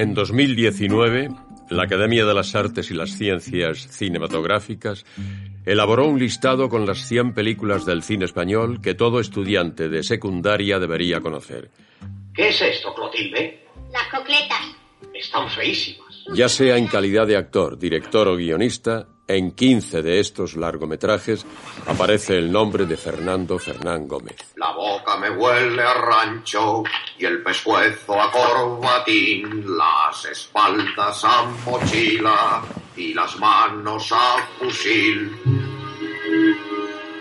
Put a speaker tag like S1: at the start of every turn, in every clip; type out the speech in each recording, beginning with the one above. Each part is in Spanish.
S1: En 2019, la Academia de las Artes y las Ciencias Cinematográficas elaboró un listado con las 100 películas del cine español que todo estudiante de secundaria debería conocer.
S2: ¿Qué es esto, Clotilde?
S3: Las cocletas.
S2: Están feísimas.
S1: Ya sea en calidad de actor, director o guionista, en 15 de estos largometrajes aparece el nombre de Fernando Fernán Gómez.
S2: La boca me huele a rancho y el pescuezo a corbatín, las espaldas a mochila y las manos a fusil.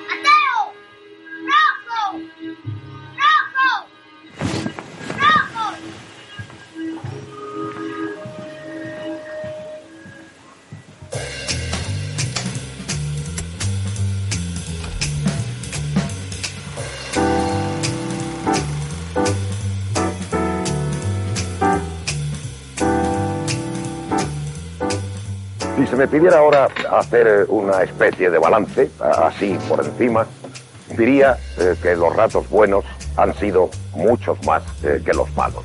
S3: ¡Mateo! ¡Rojo!
S4: Se me pidiera ahora hacer una especie de balance, así por encima, diría eh, que los ratos buenos han sido muchos más eh, que los malos.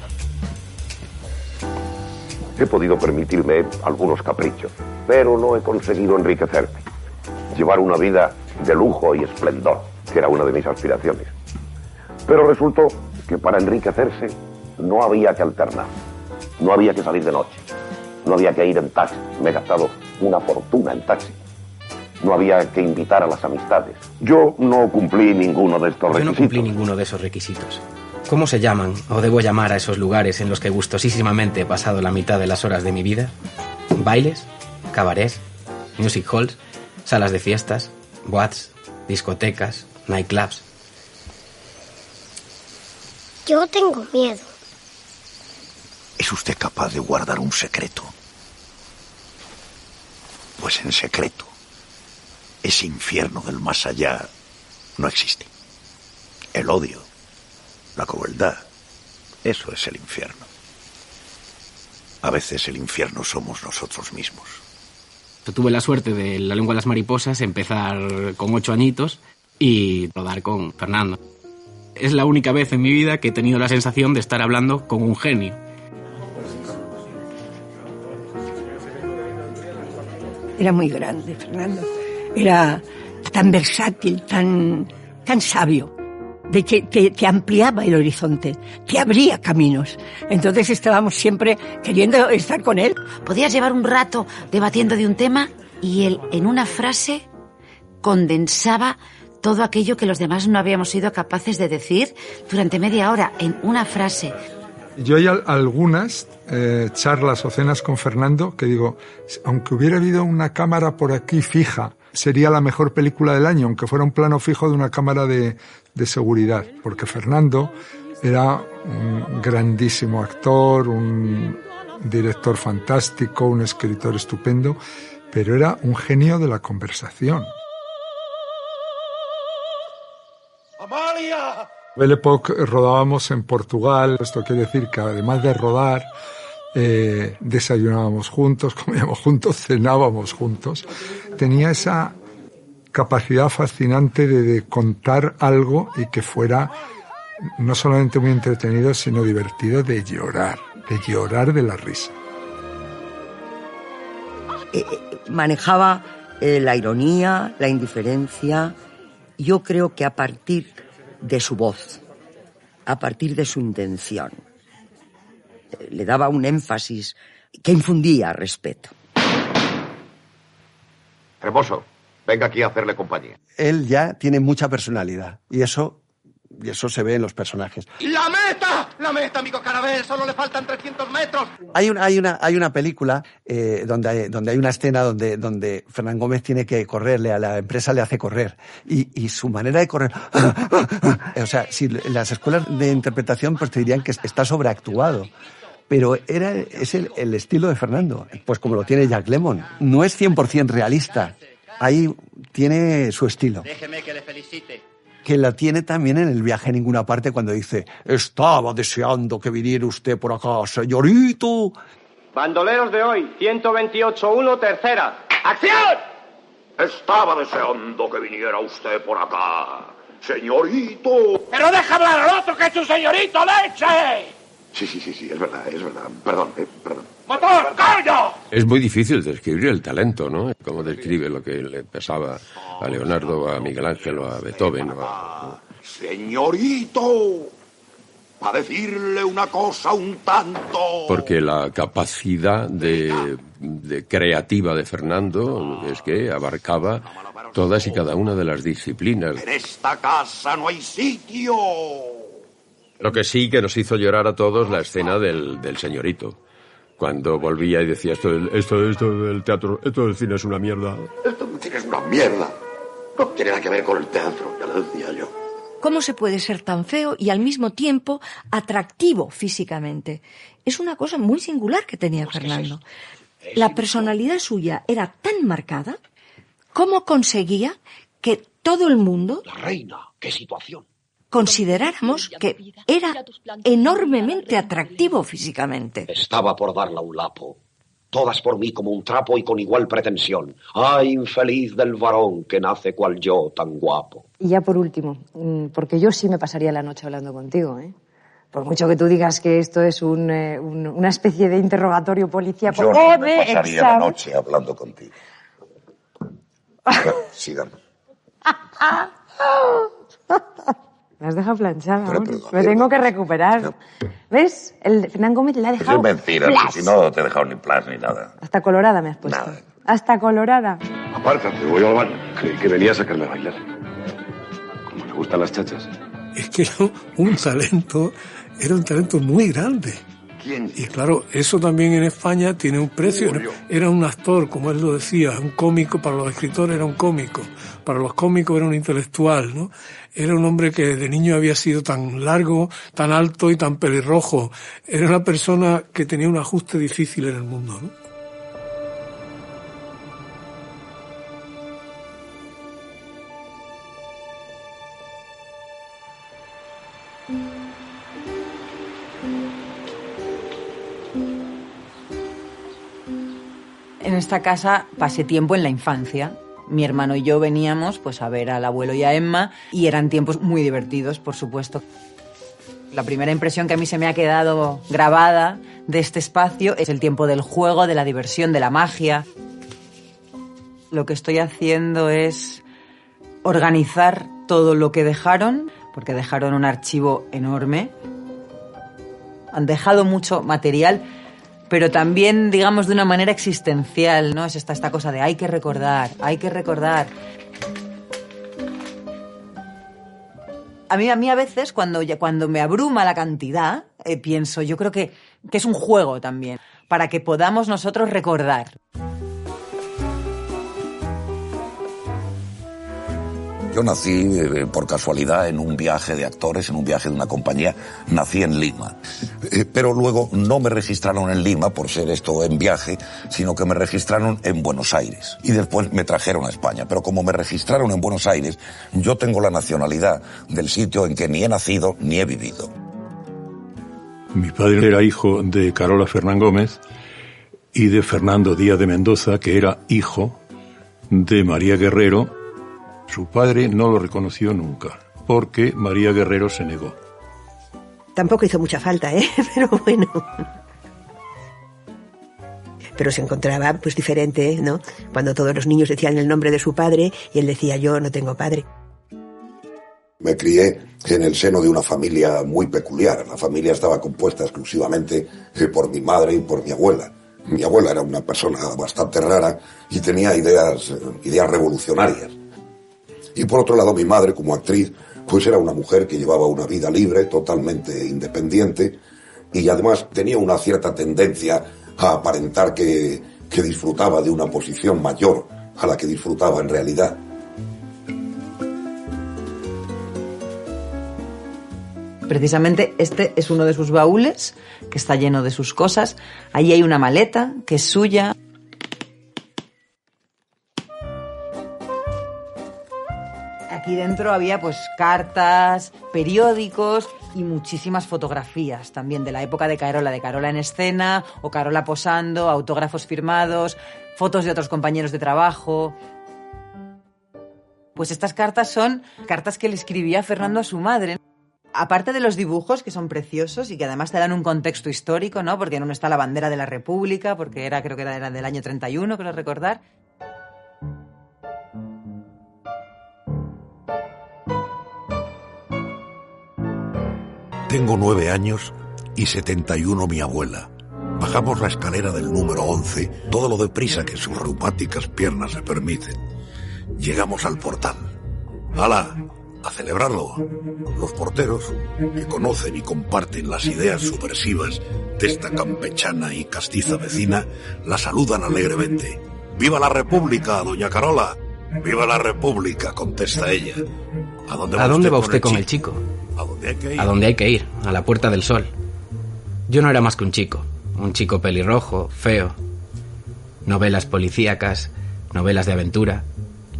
S4: He podido permitirme algunos caprichos, pero no he conseguido enriquecerme. Llevar una vida de lujo y esplendor, que era una de mis aspiraciones. Pero resultó que para enriquecerse no había que alternar, no había que salir de noche, no había que ir en taxi. Me he gastado una fortuna en taxi. No había que invitar a las amistades. Yo no cumplí ninguno de estos
S5: Yo no
S4: requisitos.
S5: cumplí ninguno de esos requisitos. ¿Cómo se llaman, o debo llamar a esos lugares en los que gustosísimamente he pasado la mitad de las horas de mi vida? ¿Bailes? ¿Cabarets? ¿Music halls? ¿Salas de fiestas? ¿Boats? ¿Discotecas? ¿Nightclubs?
S3: Yo tengo miedo.
S6: ¿Es usted capaz de guardar un secreto? Pues en secreto, ese infierno del más allá no existe. El odio, la crueldad, eso es el infierno. A veces el infierno somos nosotros mismos.
S5: Yo tuve la suerte de La lengua de las mariposas empezar con ocho añitos y rodar con Fernando. Es la única vez en mi vida que he tenido la sensación de estar hablando con un genio.
S7: Era muy grande, Fernando. Era tan versátil, tan, tan sabio, de que ampliaba el horizonte, te abría caminos. Entonces estábamos siempre queriendo estar con él.
S8: Podías llevar un rato debatiendo de un tema y él, en una frase, condensaba todo aquello que los demás no habíamos sido capaces de decir durante media hora, en una frase.
S9: Yo hay al- algunas eh, charlas o cenas con Fernando que digo, aunque hubiera habido una cámara por aquí fija, sería la mejor película del año, aunque fuera un plano fijo de una cámara de, de seguridad, porque Fernando era un grandísimo actor, un director fantástico, un escritor estupendo, pero era un genio de la conversación. Belle Époque rodábamos en Portugal, esto quiere decir que además de rodar, eh, desayunábamos juntos, comíamos juntos, cenábamos juntos. Tenía esa capacidad fascinante de, contar algo y que fuera no solamente muy entretenido, sino divertido de llorar, de llorar de la risa.
S10: Eh, eh, manejaba eh, la ironía, la indiferencia. Yo creo que a partir de su voz, a partir de su intención, le daba un énfasis que infundía respeto.
S4: Hermoso, venga aquí a hacerle compañía.
S11: Él ya tiene mucha personalidad y eso, y eso se ve en los personajes.
S2: ¡La meta! ¡La meta, amigo Carabel! ¡Solo le faltan 300 metros!
S11: Hay una, hay una, hay una película eh, donde, hay, donde hay una escena donde, donde Fernán Gómez tiene que correrle, a la empresa le hace correr. Y, y su manera de correr... o sea, si en las escuelas de interpretación pues te dirían que está sobreactuado. pero era, es el, el estilo de Fernando, pues como lo tiene Jack Lemmon. No es 100% realista, ahí tiene su estilo.
S12: Déjeme que le felicite.
S11: Que la tiene también en el viaje a ninguna parte cuando dice, estaba deseando que viniera usted por acá, señorito.
S12: Bandoleros de hoy, 128-1, tercera. ¡Acción!
S4: Estaba deseando que viniera usted por acá, señorito.
S12: ¡Pero deja hablar al otro que es tu señorito, leche!
S4: Sí, sí, sí, sí, es verdad, es verdad. Perdón, eh, perdón.
S12: ¡Motor, coño!
S1: Es muy difícil describir el talento, ¿no? Como describe lo que le pasaba a Leonardo, a Miguel Ángel, o a Beethoven. o a-
S4: Señorito, para decirle una cosa un tanto.
S1: Porque la capacidad de, de creativa de Fernando es que abarcaba todas y cada una de las disciplinas.
S4: En esta casa no hay sitio.
S1: Lo que sí que nos hizo llorar a todos la escena del, del señorito. Cuando volvía y decía esto, del- esto, esto del teatro, esto del cine es una mierda.
S4: Esto no tiene una mierda. No tiene nada que ver con el teatro, ya lo decía yo.
S13: ¿Cómo se puede ser tan feo y al mismo tiempo atractivo físicamente? Es una cosa muy singular que tenía Fernando. La personalidad suya era tan marcada, ¿cómo conseguía que todo el mundo
S4: La reina, qué situación.
S13: Consideráramos que era enormemente atractivo físicamente?
S2: Estaba por darla un lapo. Todas por mí como un trapo y con igual pretensión. Ay, infeliz del varón que nace cual yo tan guapo.
S14: Y ya por último, mm, porque yo sí me pasaría la noche hablando contigo, ¿eh? Por mucho que tú digas que esto es un, eh, un- una especie de interrogatorio policíaco
S4: Yo
S14: o
S4: no me pasaría la noche hablando contigo. Sigan.
S14: Me has dejado planchada.
S4: Pero,
S14: me tengo que recuperar. ¿Ves? El Fernán Gómez la ha
S4: Eso
S14: dejado
S4: es mentira, si no te he dejado ni plan ni nada.
S14: Hasta colorada me has puesto. Hasta colorada.
S4: Apártate, voy al baño. Creí que venía a sacarme a bailar. Como le gustan las chachas.
S15: Es que era un talento, era un talento muy grande.
S4: ¿Quién?
S15: Y claro, eso también en España tiene un precio. Era un actor, como él lo decía, un cómico, para los escritores era un cómico, para los cómicos era un intelectual, ¿no? Era un hombre que de niño había sido tan largo, tan alto y tan pelirrojo. Era una persona que tenía un ajuste difícil en el mundo, ¿no?
S16: En esta casa pasé tiempo en la infancia. Mi hermano y yo veníamos pues a ver al abuelo y a Emma y eran tiempos muy divertidos, por supuesto. La primera impresión que a mí se me ha quedado grabada de este espacio es el tiempo del juego, de la diversión, de la magia. Lo que estoy haciendo es organizar todo lo que dejaron, porque dejaron un archivo enorme. Han dejado mucho material, pero también, digamos, de una manera existencial, ¿no? Es esta, esta cosa de hay que recordar, hay que recordar. A mí, a mí a veces, cuando, cuando me abruma la cantidad, eh, pienso, yo creo que, que es un juego también, para que podamos nosotros recordar.
S6: Yo nací eh, por casualidad en un viaje de actores, en un viaje de una compañía. Nací en Lima. Eh, pero luego no me registraron en Lima por ser esto en viaje, sino que me registraron en Buenos Aires. Y después me trajeron a España. Pero como me registraron en Buenos Aires, yo tengo la nacionalidad del sitio en que ni he nacido ni he vivido.
S17: Mi padre era hijo de Carola Fernán Gómez y de Fernando Díaz de Mendoza, que era hijo de María Guerrero. Su padre no lo reconoció nunca, porque María Guerrero se negó.
S18: Tampoco hizo mucha falta, ¿eh? Pero bueno. Pero se encontraba pues diferente, ¿no? Cuando todos los niños decían el nombre de su padre y él decía yo no tengo padre.
S4: Me crié en el seno de una familia muy peculiar. La familia estaba compuesta exclusivamente eh, por mi madre y por mi abuela. Mi abuela era una persona bastante rara y tenía ideas, eh, ideas revolucionarias. Y por otro lado, mi madre, como actriz, pues era una mujer que llevaba una vida libre, totalmente independiente, y además tenía una cierta tendencia a aparentar que, que disfrutaba de una posición mayor a la que disfrutaba en realidad.
S16: Precisamente este es uno de sus baúles, que está lleno de sus cosas. Allí hay una maleta, que es suya. Aquí dentro había pues cartas, periódicos y muchísimas fotografías también de la época de Carola, de Carola en escena o Carola posando, autógrafos firmados, fotos de otros compañeros de trabajo. Pues estas cartas son cartas que le escribía Fernando a su madre. Aparte de los dibujos, que son preciosos y que además te dan un contexto histórico, ¿no? Porque en uno está la bandera de la República, porque era, creo que era del año 31, creo recordar.
S6: Tengo nueve años y 71 mi abuela. Bajamos la escalera del número 11, todo lo deprisa que sus reumáticas piernas se permiten. Llegamos al portal. ¡Hala! A celebrarlo. Los porteros, que conocen y comparten las ideas subversivas de esta campechana y castiza vecina, la saludan alegremente. ¡Viva la República, doña Carola! ¡Viva la República! contesta ella.
S5: ¿A dónde va, usted, va usted con, el chico?
S6: ¿A dónde hay que ir?
S5: A donde hay que ir, a la Puerta del Sol. Yo no era más que un chico, un chico pelirrojo, feo. Novelas policíacas, novelas de aventura,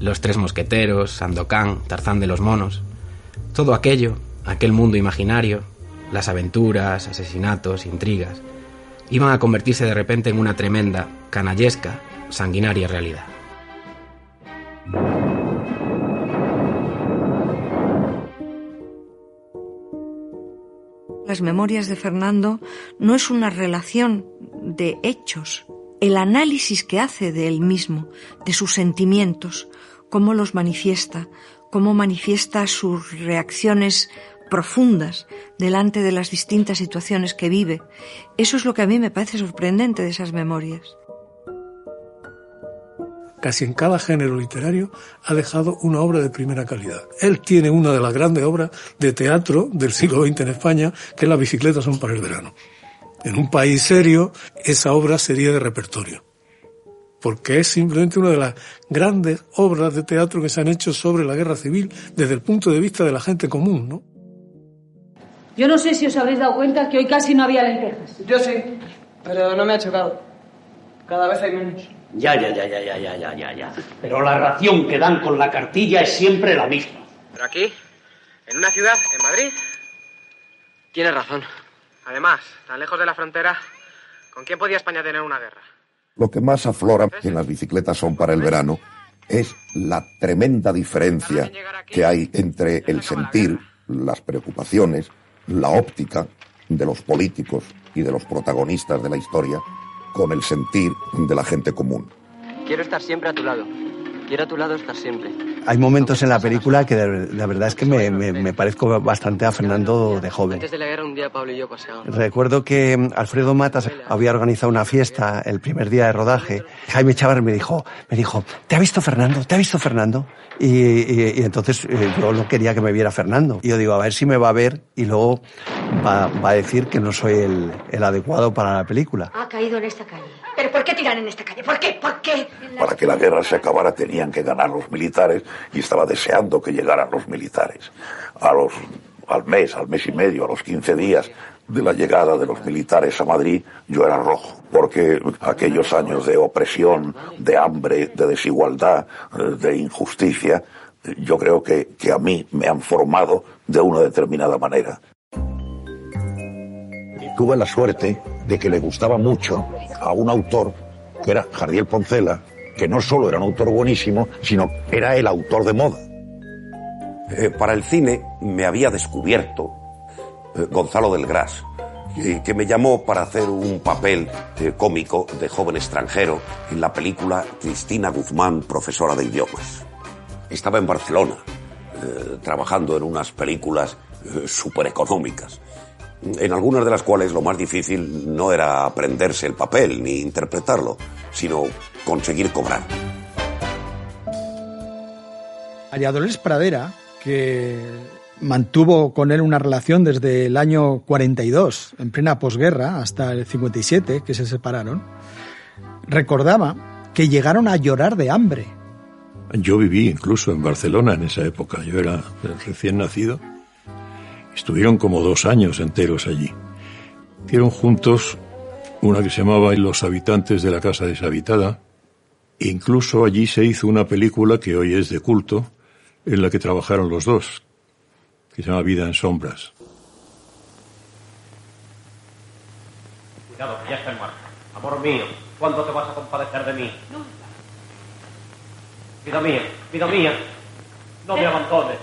S5: Los Tres Mosqueteros, Sandokan, Tarzán de los Monos. Todo aquello, aquel mundo imaginario, las aventuras, asesinatos, intrigas, iban a convertirse de repente en una tremenda, canallesca, sanguinaria realidad.
S13: Las memorias de Fernando no es una relación de hechos, el análisis que hace de él mismo, de sus sentimientos, cómo los manifiesta, cómo manifiesta sus reacciones profundas delante de las distintas situaciones que vive. Eso es lo que a mí me parece sorprendente de esas memorias
S15: casi en cada género literario, ha dejado una obra de primera calidad. Él tiene una de las grandes obras de teatro del siglo XX en España, que es Las bicicletas son para el verano. En un país serio, esa obra sería de repertorio. Porque es simplemente una de las grandes obras de teatro que se han hecho sobre la guerra civil desde el punto de vista de la gente común, ¿no?
S19: Yo no sé si os habréis dado cuenta que hoy casi no había lentejas.
S20: Yo sí, pero no me ha chocado. Cada vez hay menos.
S21: Ya, ya, ya, ya, ya, ya, ya, ya, ya. Pero la ración que dan con la cartilla es siempre la misma.
S20: Pero aquí, en una ciudad, en Madrid, tienes razón. Además, tan lejos de la frontera, ¿con quién podía España tener una guerra?
S4: Lo que más aflora en las bicicletas son para el verano es la tremenda diferencia que hay entre el sentir, las preocupaciones, la óptica de los políticos y de los protagonistas de la historia con el sentir de la gente común.
S20: Quiero estar siempre a tu lado. Quiero a tu lado estar siempre.
S11: Hay momentos en la película que la verdad es que me, me, parezco bastante a Fernando de joven.
S20: Antes de la guerra un día Pablo y yo paseábamos.
S11: Recuerdo que mm, Alfredo Matas había organizado una fiesta el primer día de rodaje. Jaime Chávez me dijo, me dijo, ¿te ha visto Fernando? ¿Te ha visto Fernando? Y, entonces eh, yo no quería que me viera Fernando. Y yo digo, a ver si me va a ver y luego va, va a decir que no soy el, el adecuado para la película.
S22: Ha caído en esta calle. ¿Pero por qué tiran en esta calle? ¿Por qué? ¿Por qué?
S4: Para que la guerra se acabara tenían que ganar los militares y estaba deseando que llegaran los militares. A los, al mes, al mes y medio, a los 15 días de la llegada de los militares a Madrid, yo era rojo, porque aquellos años de opresión, de hambre, de desigualdad, de injusticia, yo creo que, que a mí me han formado de una determinada manera. Tuve la suerte de que le gustaba mucho a un autor que era Jardiel Poncela, que no solo era un autor buenísimo, sino era el autor de moda. Eh, para el cine me había descubierto eh, Gonzalo del Gras, que me llamó para hacer un papel eh, cómico de joven extranjero en la película Cristina Guzmán, profesora de idiomas. Estaba en Barcelona, trabajando en unas películas súper económicas en algunas de las cuales lo más difícil no era aprenderse el papel ni interpretarlo, sino conseguir cobrar.
S23: María Dolores Pradera, que mantuvo con él una relación desde el año 42, en plena posguerra, hasta el 57, que se separaron, recordaba que llegaron a llorar de hambre.
S17: Yo viví incluso en Barcelona en esa época, yo era recién nacido Estuvieron como dos años enteros allí. Hicieron juntos una que se llamaba Los habitantes de la casa deshabitada. Incluso allí se hizo una película que hoy es de culto, en la que trabajaron los dos, que se llama Vida en Sombras.
S21: Cuidado, que ya está en marcha. Amor mío, ¿cuándo te vas a compadecer de mí? Vida mía, vida mía, no me abandones.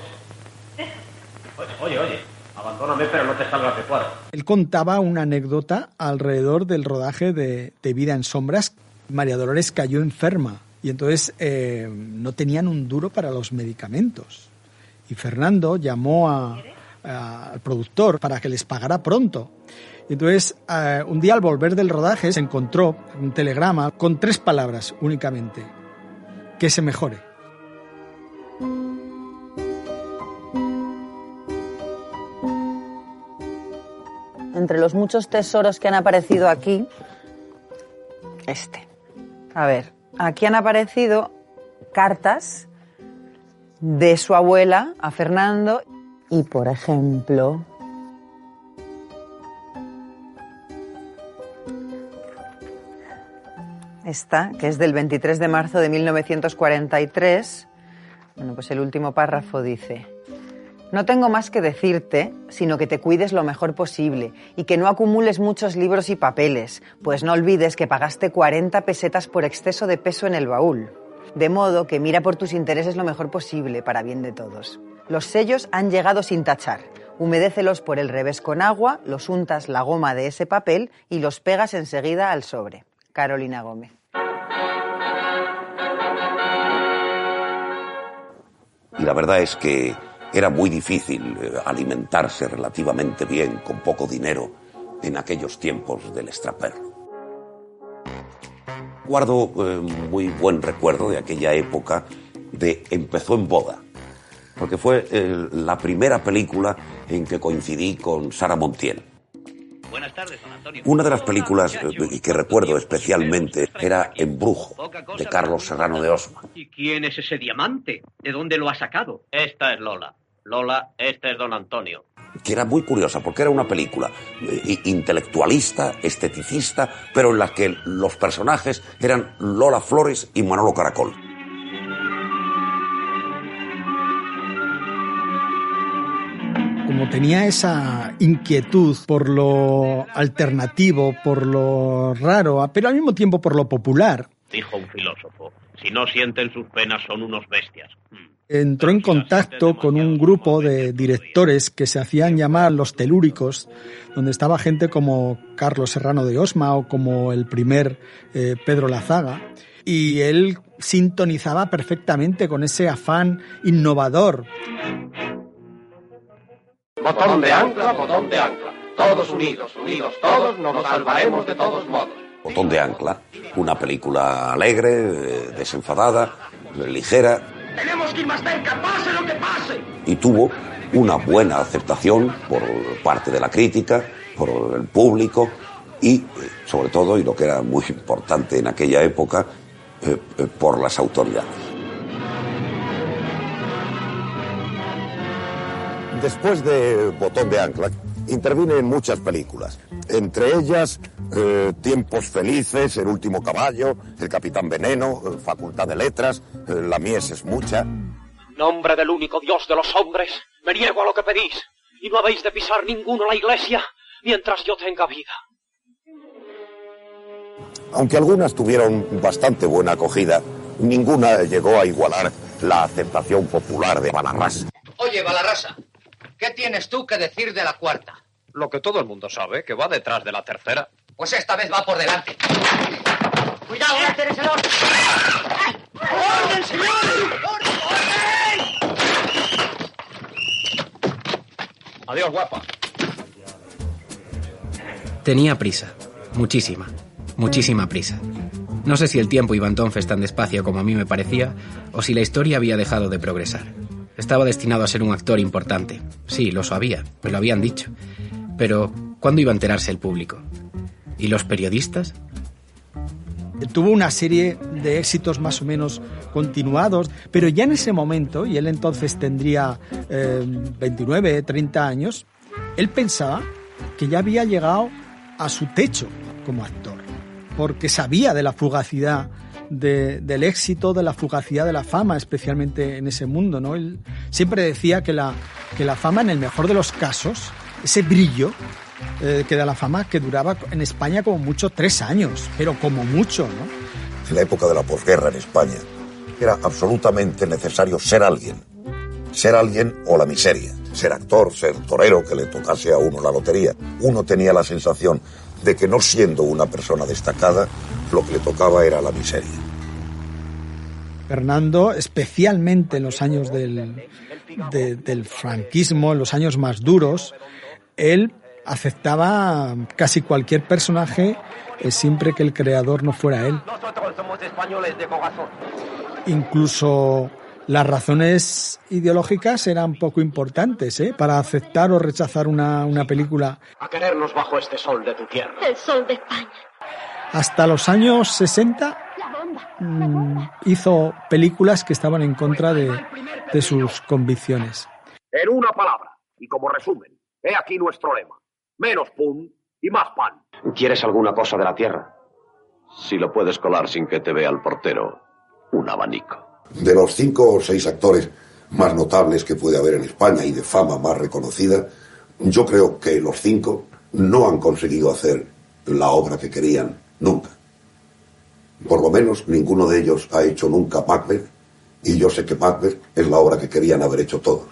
S21: Oye, oye, oye, abandóname, pero no te salgas de cuadro.
S23: Él contaba una anécdota alrededor del rodaje de, de Vida en Sombras. María Dolores cayó enferma y entonces eh, no tenían un duro para los medicamentos. Y Fernando llamó a, a- al productor para que les pagara pronto. Entonces, eh, un día al volver del rodaje, se encontró un telegrama con tres palabras únicamente. Que se mejore.
S16: Entre los muchos tesoros que han aparecido aquí, este. A ver, aquí han aparecido cartas de su abuela a Fernando y, por ejemplo, esta, que es del 23 de marzo de 1943. Bueno, pues el último párrafo dice, no tengo más que decirte, sino que te cuides lo mejor posible y que no acumules muchos libros y papeles, pues no olvides que pagaste 40 pesetas por exceso de peso en el baúl. De modo que mira por tus intereses lo mejor posible para bien de todos. Los sellos han llegado sin tachar. Humedécelos por el revés con agua, los untas la goma de ese papel y los pegas enseguida al sobre. Carolina Gómez.
S4: Y la verdad es que era muy difícil eh, alimentarse relativamente bien con poco dinero en aquellos tiempos del extraperlo. Guardo eh, muy buen recuerdo de aquella época de Empezó en boda, porque fue eh, la primera película en que coincidí con Sara Montiel.
S21: Buenas tardes, don Antonio.
S4: Una de las películas eh, que recuerdo especialmente era Embrujo, de Carlos Serrano de Osma.
S21: ¿Y quién es ese diamante? ¿De dónde lo ha sacado? Esta es Lola. Lola, este es don Antonio.
S4: que era muy curiosa porque era una película eh, intelectualista, esteticista, pero en la que los personajes eran Lola Flores y Manolo Caracol.
S23: como tenía esa inquietud por lo alternativo, por lo raro, pero al mismo tiempo por lo popular,
S21: Dijo un filósofo. Si no sienten sus penas son unos bestias.
S23: entró en contacto con un grupo de directores que se hacían llamar los telúricos, donde estaba gente como Carlos Serrano de Osma o como el primer eh, Pedro Lazaga, y él sintonizaba perfectamente con ese afán innovador.
S12: Botón de ancla, botón de ancla. Todos unidos, unidos todos, nos salvaremos de todos modos.
S4: Botón de Ancla, una película alegre, desenfadada, ligera,
S12: Tenemos que ir más cerca, pase lo que pase.
S4: y tuvo una buena aceptación por parte de la crítica, por el público y, sobre todo, y lo que era muy importante en aquella época, eh, eh, por las autoridades. Después de Botón de Ancla, intervine en muchas películas, entre ellas eh, Tiempos Felices, El Último Caballo, El Capitán Veneno, eh, Facultad de Letras, eh, La Mies es Mucha.
S21: Nombre del único Dios de los hombres, me niego a lo que pedís. Y no habéis de pisar ninguno la iglesia mientras yo tenga vida.
S4: Aunque algunas tuvieron bastante buena acogida, ninguna llegó a igualar la aceptación popular de Balarrás.
S24: Oye, Balarrasa, ¿qué tienes tú que decir de la cuarta?
S21: Lo que todo el mundo sabe, que va detrás de la tercera.
S24: Pues esta vez va por delante.
S12: Cuidado, este es el orden. ¡Orden, señores!
S21: Adiós, guapa.
S5: Tenía prisa, muchísima, muchísima prisa. No sé si el tiempo iba entonces tan despacio como a mí me parecía, o si la historia había dejado de progresar. Estaba destinado a ser un actor importante. Sí, lo sabía, me lo habían dicho. Pero, ¿cuándo iba a enterarse el público? ¿Y los periodistas?
S23: Tuvo una serie de éxitos más o menos continuados, pero ya en ese momento, y él entonces tendría eh, 29, 30 años, Él pensaba que ya había llegado a su techo como actor, porque sabía de la fugacidad del éxito, de la fugacidad de la fama, especialmente en ese mundo. ¿no? Él siempre decía que la, que la fama, en el mejor de los casos, ese brillo eh, que da la fama, que duraba en España como mucho tres años, pero como mucho, ¿no?
S4: En la época de la posguerra en España, era absolutamente necesario ser alguien. Ser alguien o la miseria. Ser actor, ser torero, que le tocase a uno la lotería. Uno tenía la sensación de que no siendo una persona destacada, lo que le tocaba era la miseria.
S23: Fernando, especialmente en los años del, del franquismo, en los años más duros, él aceptaba casi cualquier personaje eh, siempre que el creador no fuera él. Incluso las razones ideológicas eran poco importantes ¿eh? para aceptar o rechazar una, una película.
S12: A querernos bajo este sol de tu tierra.
S22: El sol de España.
S23: Hasta los años 60 mm, hizo películas que estaban en contra de, de sus convicciones.
S2: En una palabra, y como resumen, he aquí nuestro lema. Menos pum y más pan.
S6: ¿Quieres alguna cosa de la tierra? Si lo puedes colar sin que te vea el portero, un abanico.
S4: De los cinco o seis actores más notables que puede haber en España y de fama más reconocida, yo creo que los cinco no han conseguido hacer la obra que querían nunca. Por lo menos ninguno de ellos ha hecho nunca Macbeth y yo sé que Macbeth es la obra que querían haber hecho todos,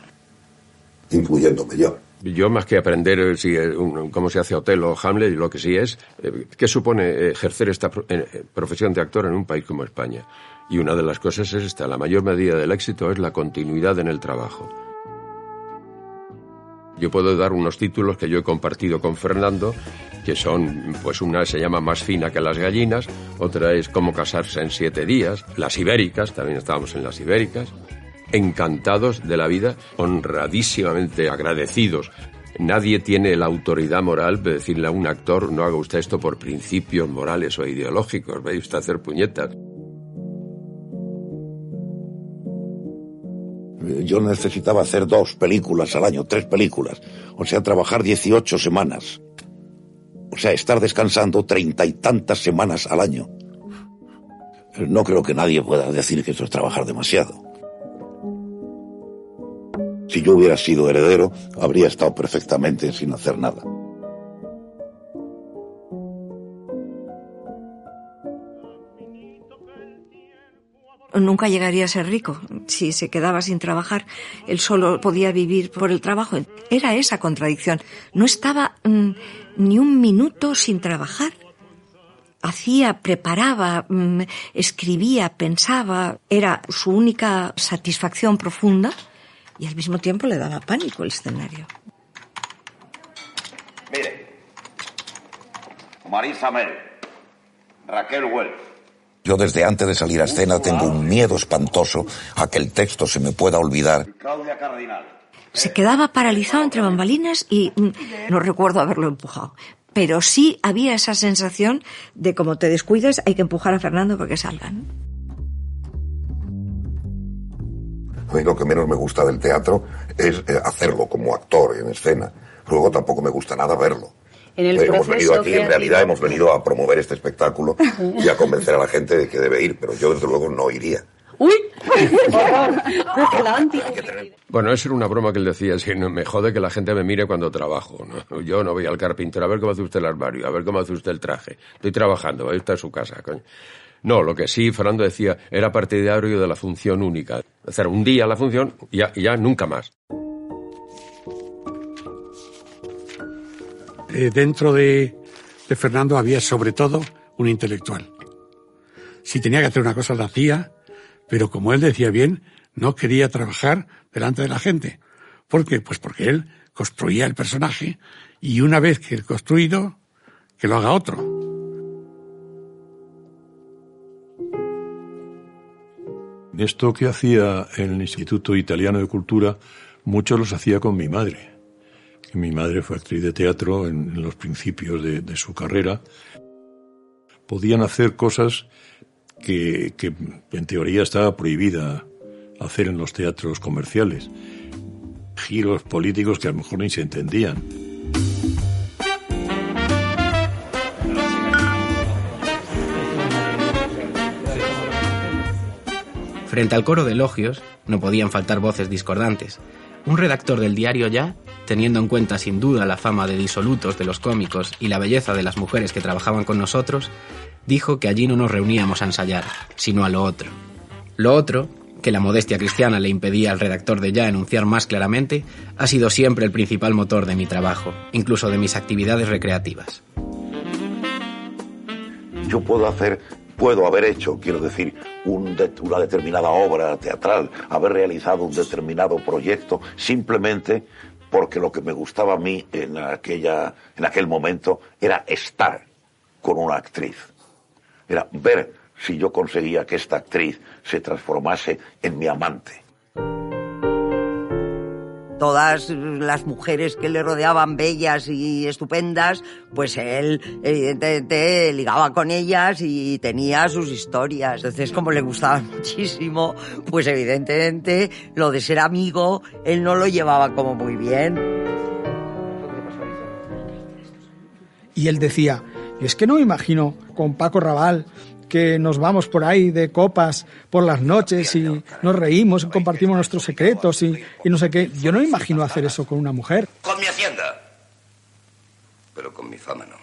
S4: incluyéndome yo.
S1: Yo más que aprender eh, eh, cómo se hace Otelo o Hamlet, lo que sí es, eh, ¿qué supone ejercer esta pro- profesión de actor en un país como España? Y una de las cosas es esta, la mayor medida del éxito es la continuidad en el trabajo. Yo puedo dar unos títulos que yo he compartido con Fernando, que son, pues una se llama Más fina que las gallinas, otra es Cómo casarse en siete días, las ibéricas, también estábamos en las ibéricas, encantados de la vida, honradísimamente agradecidos. Nadie tiene la autoridad moral de decirle a un actor no haga usted esto por principios morales o ideológicos, vaya usted hacer puñetas.
S4: Yo necesitaba hacer dos películas al año, tres películas. O sea, trabajar 18 semanas. O sea, estar descansando treinta y tantas semanas al año. No creo que nadie pueda decir que eso es trabajar demasiado. Si yo hubiera sido heredero, habría estado perfectamente sin hacer nada.
S13: Nunca llegaría a ser rico si se quedaba sin trabajar. Él solo podía vivir por el trabajo. Era esa contradicción. No estaba mm, ni un minuto sin trabajar. Hacía, preparaba, mm, escribía, pensaba. Era su única satisfacción profunda y al mismo tiempo le daba pánico el escenario.
S25: Mire. Marisa Mel. Raquel Welch.
S4: Yo desde antes de salir a escena tengo un miedo espantoso a que el texto se me pueda olvidar.
S25: Claudia Cardinal.
S13: Se quedaba paralizado entre bambalinas y mm, no recuerdo haberlo empujado. Pero sí había esa sensación de como te descuides hay que empujar a Fernando para que salgan.
S4: A mí lo que menos me gusta del teatro es eh, hacerlo como actor en escena. Luego tampoco me gusta nada verlo.
S26: En el
S4: Eh, hemos
S26: proceso
S4: venido aquí, en realidad hemos venido a promover este espectáculo y a convencer a la gente de que debe ir, pero yo desde luego no iría.
S26: ¡Uy!
S1: Bueno, eso era una broma que él decía, si no, me jode que la gente me mire cuando trabajo. ¿no? Yo no voy al carpintero a ver cómo hace usted el armario, a ver cómo hace usted el traje. Estoy trabajando, vaya usted a su casa, coño. No, lo que sí, Fernando decía, era partidario de la función única. Hacer un día la función y ya, y ya nunca más.
S27: Eh, dentro de, de Fernando había sobre todo un intelectual. Si tenía que hacer una cosa la hacía, pero como él decía bien, no quería trabajar delante de la gente. ¿Por qué? Pues porque él construía el personaje y una vez que el construido, que lo haga otro.
S17: Esto que hacía en el Instituto Italiano de Cultura, muchos los hacía con mi madre. Mi madre fue actriz de teatro en, los principios de, su carrera. Podían hacer cosas que, que en teoría estaba prohibida hacer en los teatros comerciales. Giros políticos que a lo mejor ni se entendían.
S5: Frente al coro de elogios no podían faltar voces discordantes. Un redactor del diario Ya teniendo en cuenta sin duda la fama de disolutos de los cómicos y la belleza de las mujeres que trabajaban con nosotros, dijo que allí no nos reuníamos a ensayar, sino a lo otro. Lo otro, que la modestia cristiana le impedía al redactor de Ya enunciar más claramente, ha sido siempre el principal motor de mi trabajo, incluso de mis actividades recreativas.
S4: Yo puedo hacer, puedo haber hecho, quiero decir, un de- una determinada obra teatral, haber realizado un determinado proyecto, simplemente porque lo que me gustaba a mí en, aquella, en aquel momento era estar con una actriz. Era ver si yo conseguía que esta actriz se transformase en mi amante.
S10: Todas las mujeres que le rodeaban bellas y estupendas, pues él evidentemente ligaba con ellas y tenía sus historias. Entonces, como le gustaba muchísimo, pues evidentemente lo de ser amigo, él no lo llevaba como muy bien.
S23: Y él decía, es que no me imagino con Paco Raval que nos vamos por ahí de copas por las noches y nos reímos, compartimos nuestros secretos y, y no sé qué. Yo no me imagino hacer eso con una mujer.
S28: Con mi hacienda. Pero con mi fama no.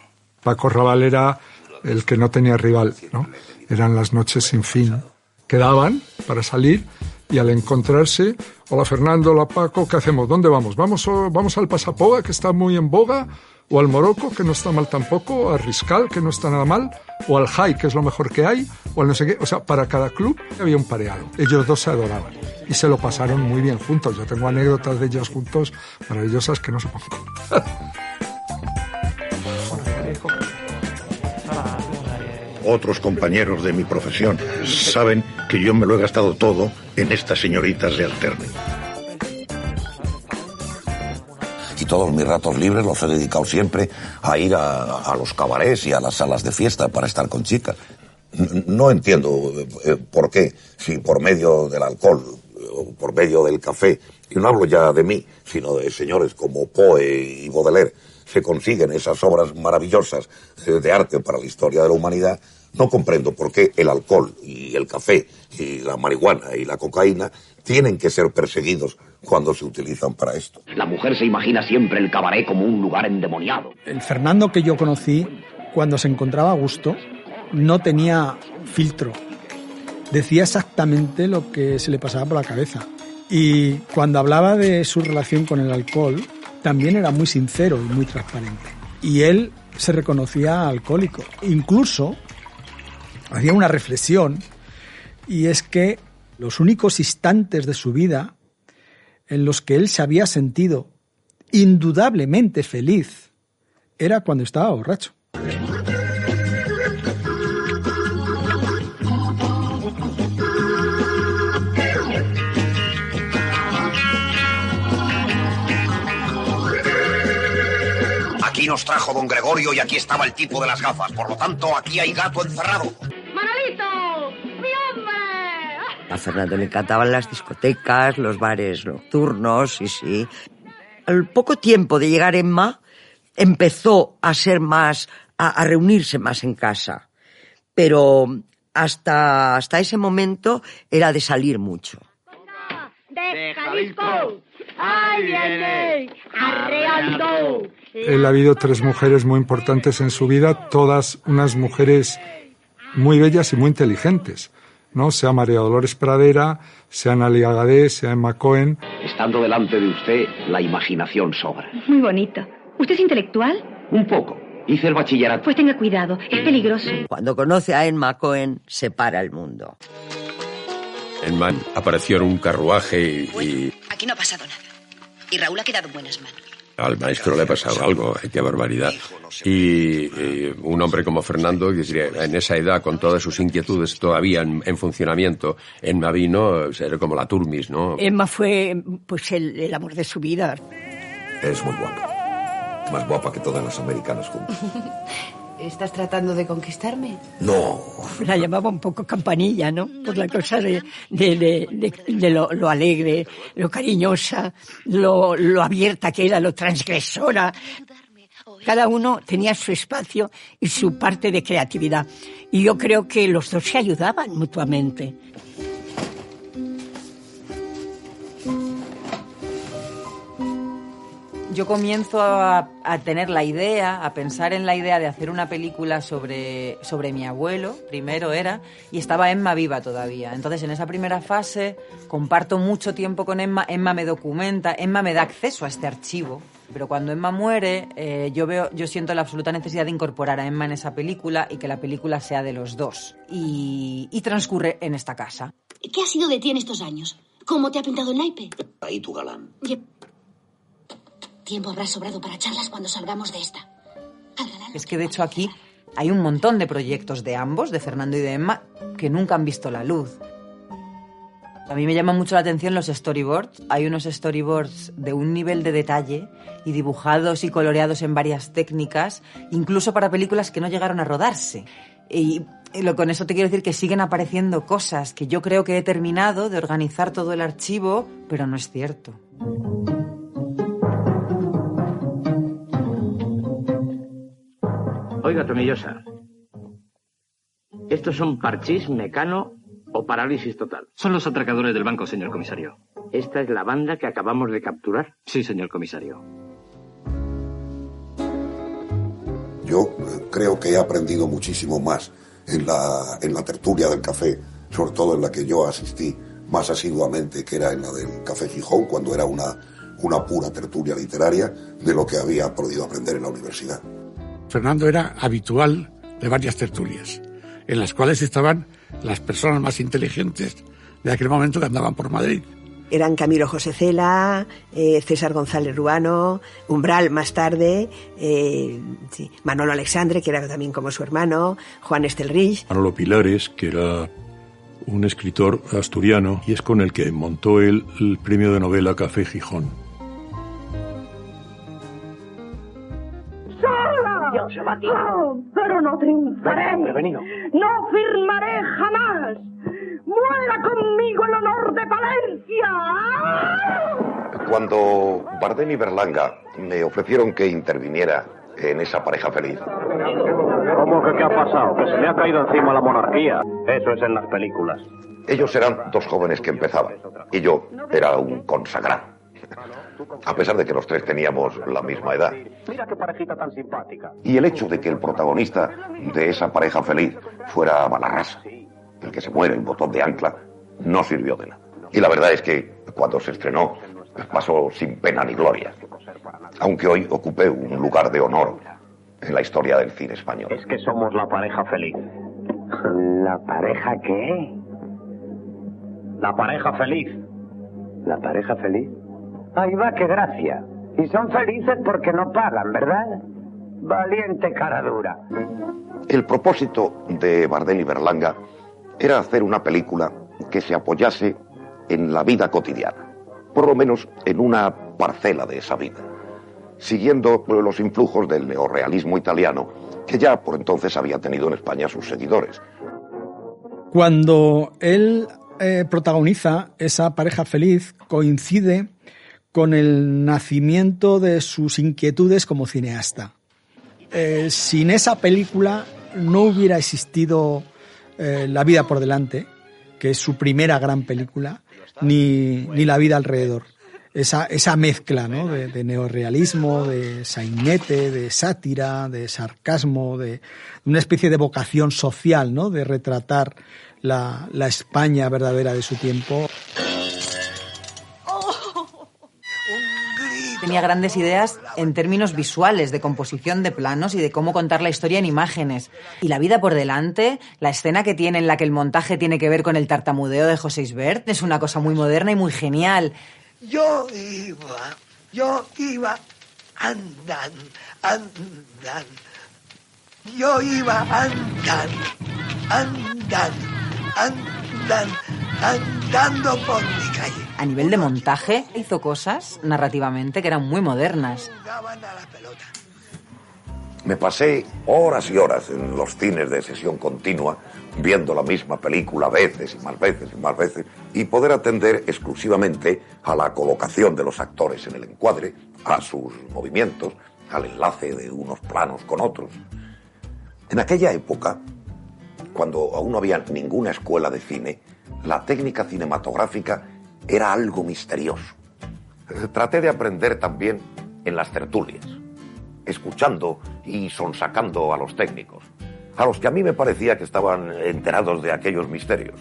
S9: Paco Raval era el que no tenía rival, ¿no? Eran las noches sin fin. Quedaban para salir y al encontrarse, hola Fernando, hola Paco, ¿qué hacemos? ¿Dónde vamos? ¿Vamos, o- vamos al Pasapoga, que está muy en boga? ¿O al Morocco, que no está mal tampoco? ¿Al Riscal, que no está nada mal? ¿O al High, que es lo mejor que hay? ¿O al no sé qué? O sea, para cada club había un pareado. Ellos dos se adoraban y se lo pasaron muy bien juntos. Yo tengo anécdotas de ellos juntos maravillosas que no se pongo.
S6: Otros compañeros de mi profesión saben que yo me lo he gastado todo en estas señoritas de alterne.
S4: Todos mis ratos libres los he dedicado siempre a ir a, los cabarets y a las salas de fiesta para estar con chicas. No entiendo eh, por qué, si por medio del alcohol o por medio del café, y no hablo ya de mí, sino de señores como Poe y Baudelaire, se consiguen esas obras maravillosas eh, de arte para la historia de la humanidad, no comprendo por qué el alcohol y el café y la marihuana y la cocaína tienen que ser perseguidos cuando se utilizan para esto.
S2: La mujer se imagina siempre el cabaret como un lugar endemoniado.
S23: El Fernando que yo conocí, cuando se encontraba a gusto, no tenía filtro. Decía exactamente lo que se le pasaba por la cabeza. Y cuando hablaba de su relación con el alcohol, también era muy sincero y muy transparente. Y él se reconocía alcohólico. Incluso hacía una reflexión y es que los únicos instantes de su vida en los que él se había sentido indudablemente feliz era cuando estaba borracho.
S28: Aquí nos trajo don Gregorio y aquí estaba el tipo de las gafas. Por lo tanto, aquí hay gato encerrado.
S10: A Fernando le encantaban las discotecas, los bares nocturnos, sí, sí. Al poco tiempo de llegar Emma, empezó a ser más, a, a reunirse más en casa. Pero hasta, hasta ese momento era de salir mucho.
S9: Él ha habido tres mujeres muy importantes en su vida, todas unas mujeres muy bellas y muy inteligentes, ¿no? Sea María Dolores Pradera, sea Analia Gadé, sea Emma Cohen.
S2: Estando delante de usted, la imaginación sobra.
S22: Muy bonito. ¿Usted es intelectual?
S2: Un poco. Hice el bachillerato.
S22: Pues tenga cuidado, es peligroso.
S10: Cuando conoce a Emma Cohen, se para el mundo.
S1: En Man apareció en un carruaje y, y
S29: Aquí no ha pasado nada. Y Raúl ha quedado en buenas manos.
S1: Al maestro le ha pasado algo, qué barbaridad. Y, y un hombre como Fernando, que diría, en esa edad, con todas sus inquietudes todavía en, en funcionamiento, en Mavino, era como la Turmis, ¿no?
S13: Emma fue pues el, el amor de su vida.
S4: Es muy guapa. Más guapa que todas las americanas juntas.
S30: ¿Estás tratando de conquistarme?
S4: No.
S13: La llamaba un poco campanilla, ¿no? Por la cosa de, de, de, de- de lo, lo alegre, lo cariñosa, lo, lo abierta que era, lo transgresora. Cada uno tenía su espacio y su parte de creatividad. Y yo creo que los dos se ayudaban mutuamente.
S16: Yo comienzo a, a, tener la idea, a pensar en la idea de hacer una película sobre, sobre mi abuelo, primero era, y estaba Emma viva todavía. Entonces, en esa primera fase, comparto mucho tiempo con Emma, Emma me documenta, Emma me da acceso a este archivo. Pero cuando Emma muere, eh, yo veo, yo siento la absoluta necesidad de incorporar a Emma en esa película y que la película sea de los dos. Y, y transcurre en esta casa.
S31: ¿Qué ha sido de ti en estos años? ¿Cómo te ha pintado el naipe?
S32: Ahí tu galán.
S31: Tiempo habrá sobrado para charlas cuando salgamos de esta.
S16: Es que de hecho aquí hay un montón de proyectos de ambos, de Fernando y de Emma, que nunca han visto la luz. A mí me llama mucho la atención los storyboards. Hay unos storyboards de un nivel de detalle y dibujados y coloreados en varias técnicas, incluso para películas que no llegaron a rodarse. Y lo, con eso te quiero decir que siguen apareciendo cosas que yo creo que he terminado de organizar todo el archivo, pero no es cierto.
S2: Oiga, Tomillosa, ¿estos son parchís, mecano o parálisis total?
S33: Son los atracadores del banco, señor comisario.
S2: ¿Esta es la banda que acabamos de capturar?
S33: Sí, señor comisario.
S4: Yo eh, creo que he aprendido muchísimo más en la, en la tertulia del café, sobre todo en la que yo asistí más asiduamente, que era en la del Café Gijón, cuando era una, una pura tertulia literaria, de lo que había podido aprender en la universidad.
S34: Fernando era habitual de varias tertulias, en las cuales estaban las personas más inteligentes de aquel momento que andaban por Madrid.
S35: Eran Camilo José Cela, eh, César González Ruano, Umbral más tarde, eh, sí, Manolo Alexandre, que era también como su hermano, Juan Estelrich.
S17: Manolo Pilares, que era un escritor asturiano y es con el que montó él el premio de novela Café Gijón.
S36: Dios, oh, pero no triunfaré.
S2: Prevenido.
S36: No firmaré jamás. ¡Muera conmigo el honor de Palencia!
S4: Cuando Bardem y Berlanga me ofrecieron que interviniera en esa pareja feliz,
S2: ¿Cómo que qué ha pasado? Que se le ha caído encima la monarquía. Eso es en las películas.
S4: ellos eran dos jóvenes que empezaban y yo era un consagrado. A pesar de que los tres teníamos la misma edad.
S2: Mira qué parejita tan simpática.
S4: Y el hecho de que el protagonista de esa pareja feliz fuera Balarrasa, el que se muere en botón de ancla, no sirvió de nada. Y la verdad es que cuando se estrenó pasó sin pena ni gloria. Aunque hoy ocupé un lugar de honor en la historia del cine español.
S2: Es que somos la pareja feliz. ¿La pareja qué? La pareja feliz. ¿La pareja feliz? Ahí va, qué gracia. Y son felices porque no pagan, ¿verdad? Valiente cara dura.
S4: El propósito de Bardem y Berlanga era hacer una película que se apoyase en la vida cotidiana, por lo menos en una parcela de esa vida, siguiendo los influjos del neorrealismo italiano, que ya por entonces había tenido en España sus seguidores.
S23: Cuando él eh, protagoniza esa pareja feliz, coincide con el nacimiento de sus inquietudes como cineasta. Eh, sin esa película no hubiera existido eh, La vida por delante, que es su primera gran película, ni, ni La vida alrededor. Esa, esa mezcla ¿no? de, de neorrealismo, de sainete, de sátira, de sarcasmo, de una especie de vocación social, ¿no? de retratar la, la España verdadera de su tiempo.
S16: Tenía grandes ideas en términos visuales, de composición de planos y de cómo contar la historia en imágenes. Y la vida por delante, la escena que tiene en la que el montaje tiene que ver con el tartamudeo de José Isbert, es una cosa muy moderna y muy genial.
S37: Yo iba, yo iba andando, andando. Yo iba andando, andando, andando, andando por mi calle.
S16: A nivel de montaje, hizo cosas narrativamente que eran muy modernas.
S4: Me pasé horas y horas en los cines de sesión continua viendo la misma película veces y más veces y más veces y poder atender exclusivamente a la colocación de los actores en el encuadre, a sus movimientos, al enlace de unos planos con otros. En aquella época, cuando aún no había ninguna escuela de cine, la técnica cinematográfica era algo misterioso. Traté de aprender también en las tertulias, escuchando y sonsacando a los técnicos, a los que a mí me parecía que estaban enterados de aquellos misterios.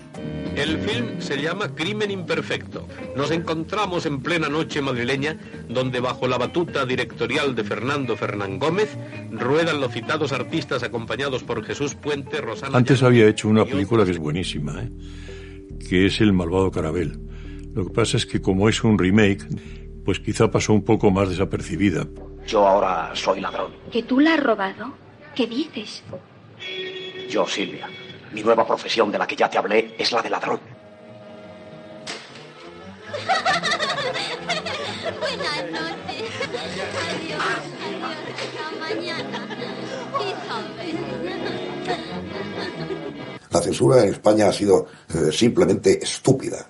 S1: El film se llama Crimen Imperfecto. Nos encontramos en plena noche madrileña, donde bajo la batuta directorial de Fernando Fernán Gómez ruedan los citados artistas acompañados por Jesús Puente, Rosana.
S17: Antes había hecho una película que es buenísima, ¿eh? Que es El malvado Carabel. Lo que pasa es que como es un remake, pues quizá pasó un poco más desapercibida.
S2: Yo ahora soy ladrón.
S31: ¿Que tú la has robado? ¿Qué dices?
S2: Yo, Silvia. Mi nueva profesión de la que ya te hablé es la de ladrón.
S31: Buenas noches. Adiós, adiós. Hasta mañana.
S4: La censura en España ha sido eh, simplemente estúpida,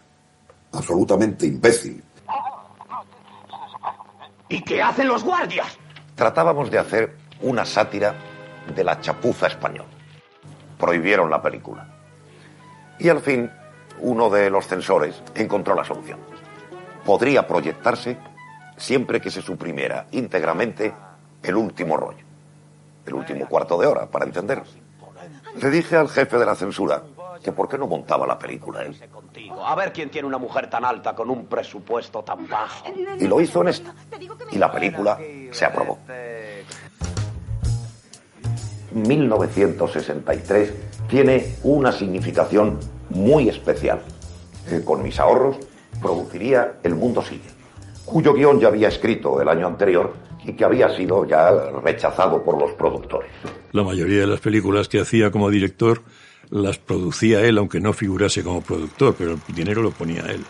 S4: absolutamente imbécil.
S2: ¿Y qué hacen los guardias?
S4: Tratábamos de hacer una sátira de la chapuza española. Prohibieron la película. Y al fin, uno de los censores encontró la solución. Podría proyectarse siempre que se suprimiera íntegramente el último rollo, el último cuarto de hora, para entenderlo. Le dije al jefe de la censura que por qué no montaba la película él.
S2: A ver quién tiene una mujer tan alta con un presupuesto tan bajo.
S4: Y lo hizo en esta. Y la película se aprobó. 1963 tiene una significación muy especial. Eh, con mis ahorros produciría El Mundo Sigue, cuyo guion ya había escrito el año anterior y que había sido ya rechazado por los productores.
S17: La mayoría de las películas que hacía como director las producía él, aunque no figurase como productor, pero el dinero lo ponía él.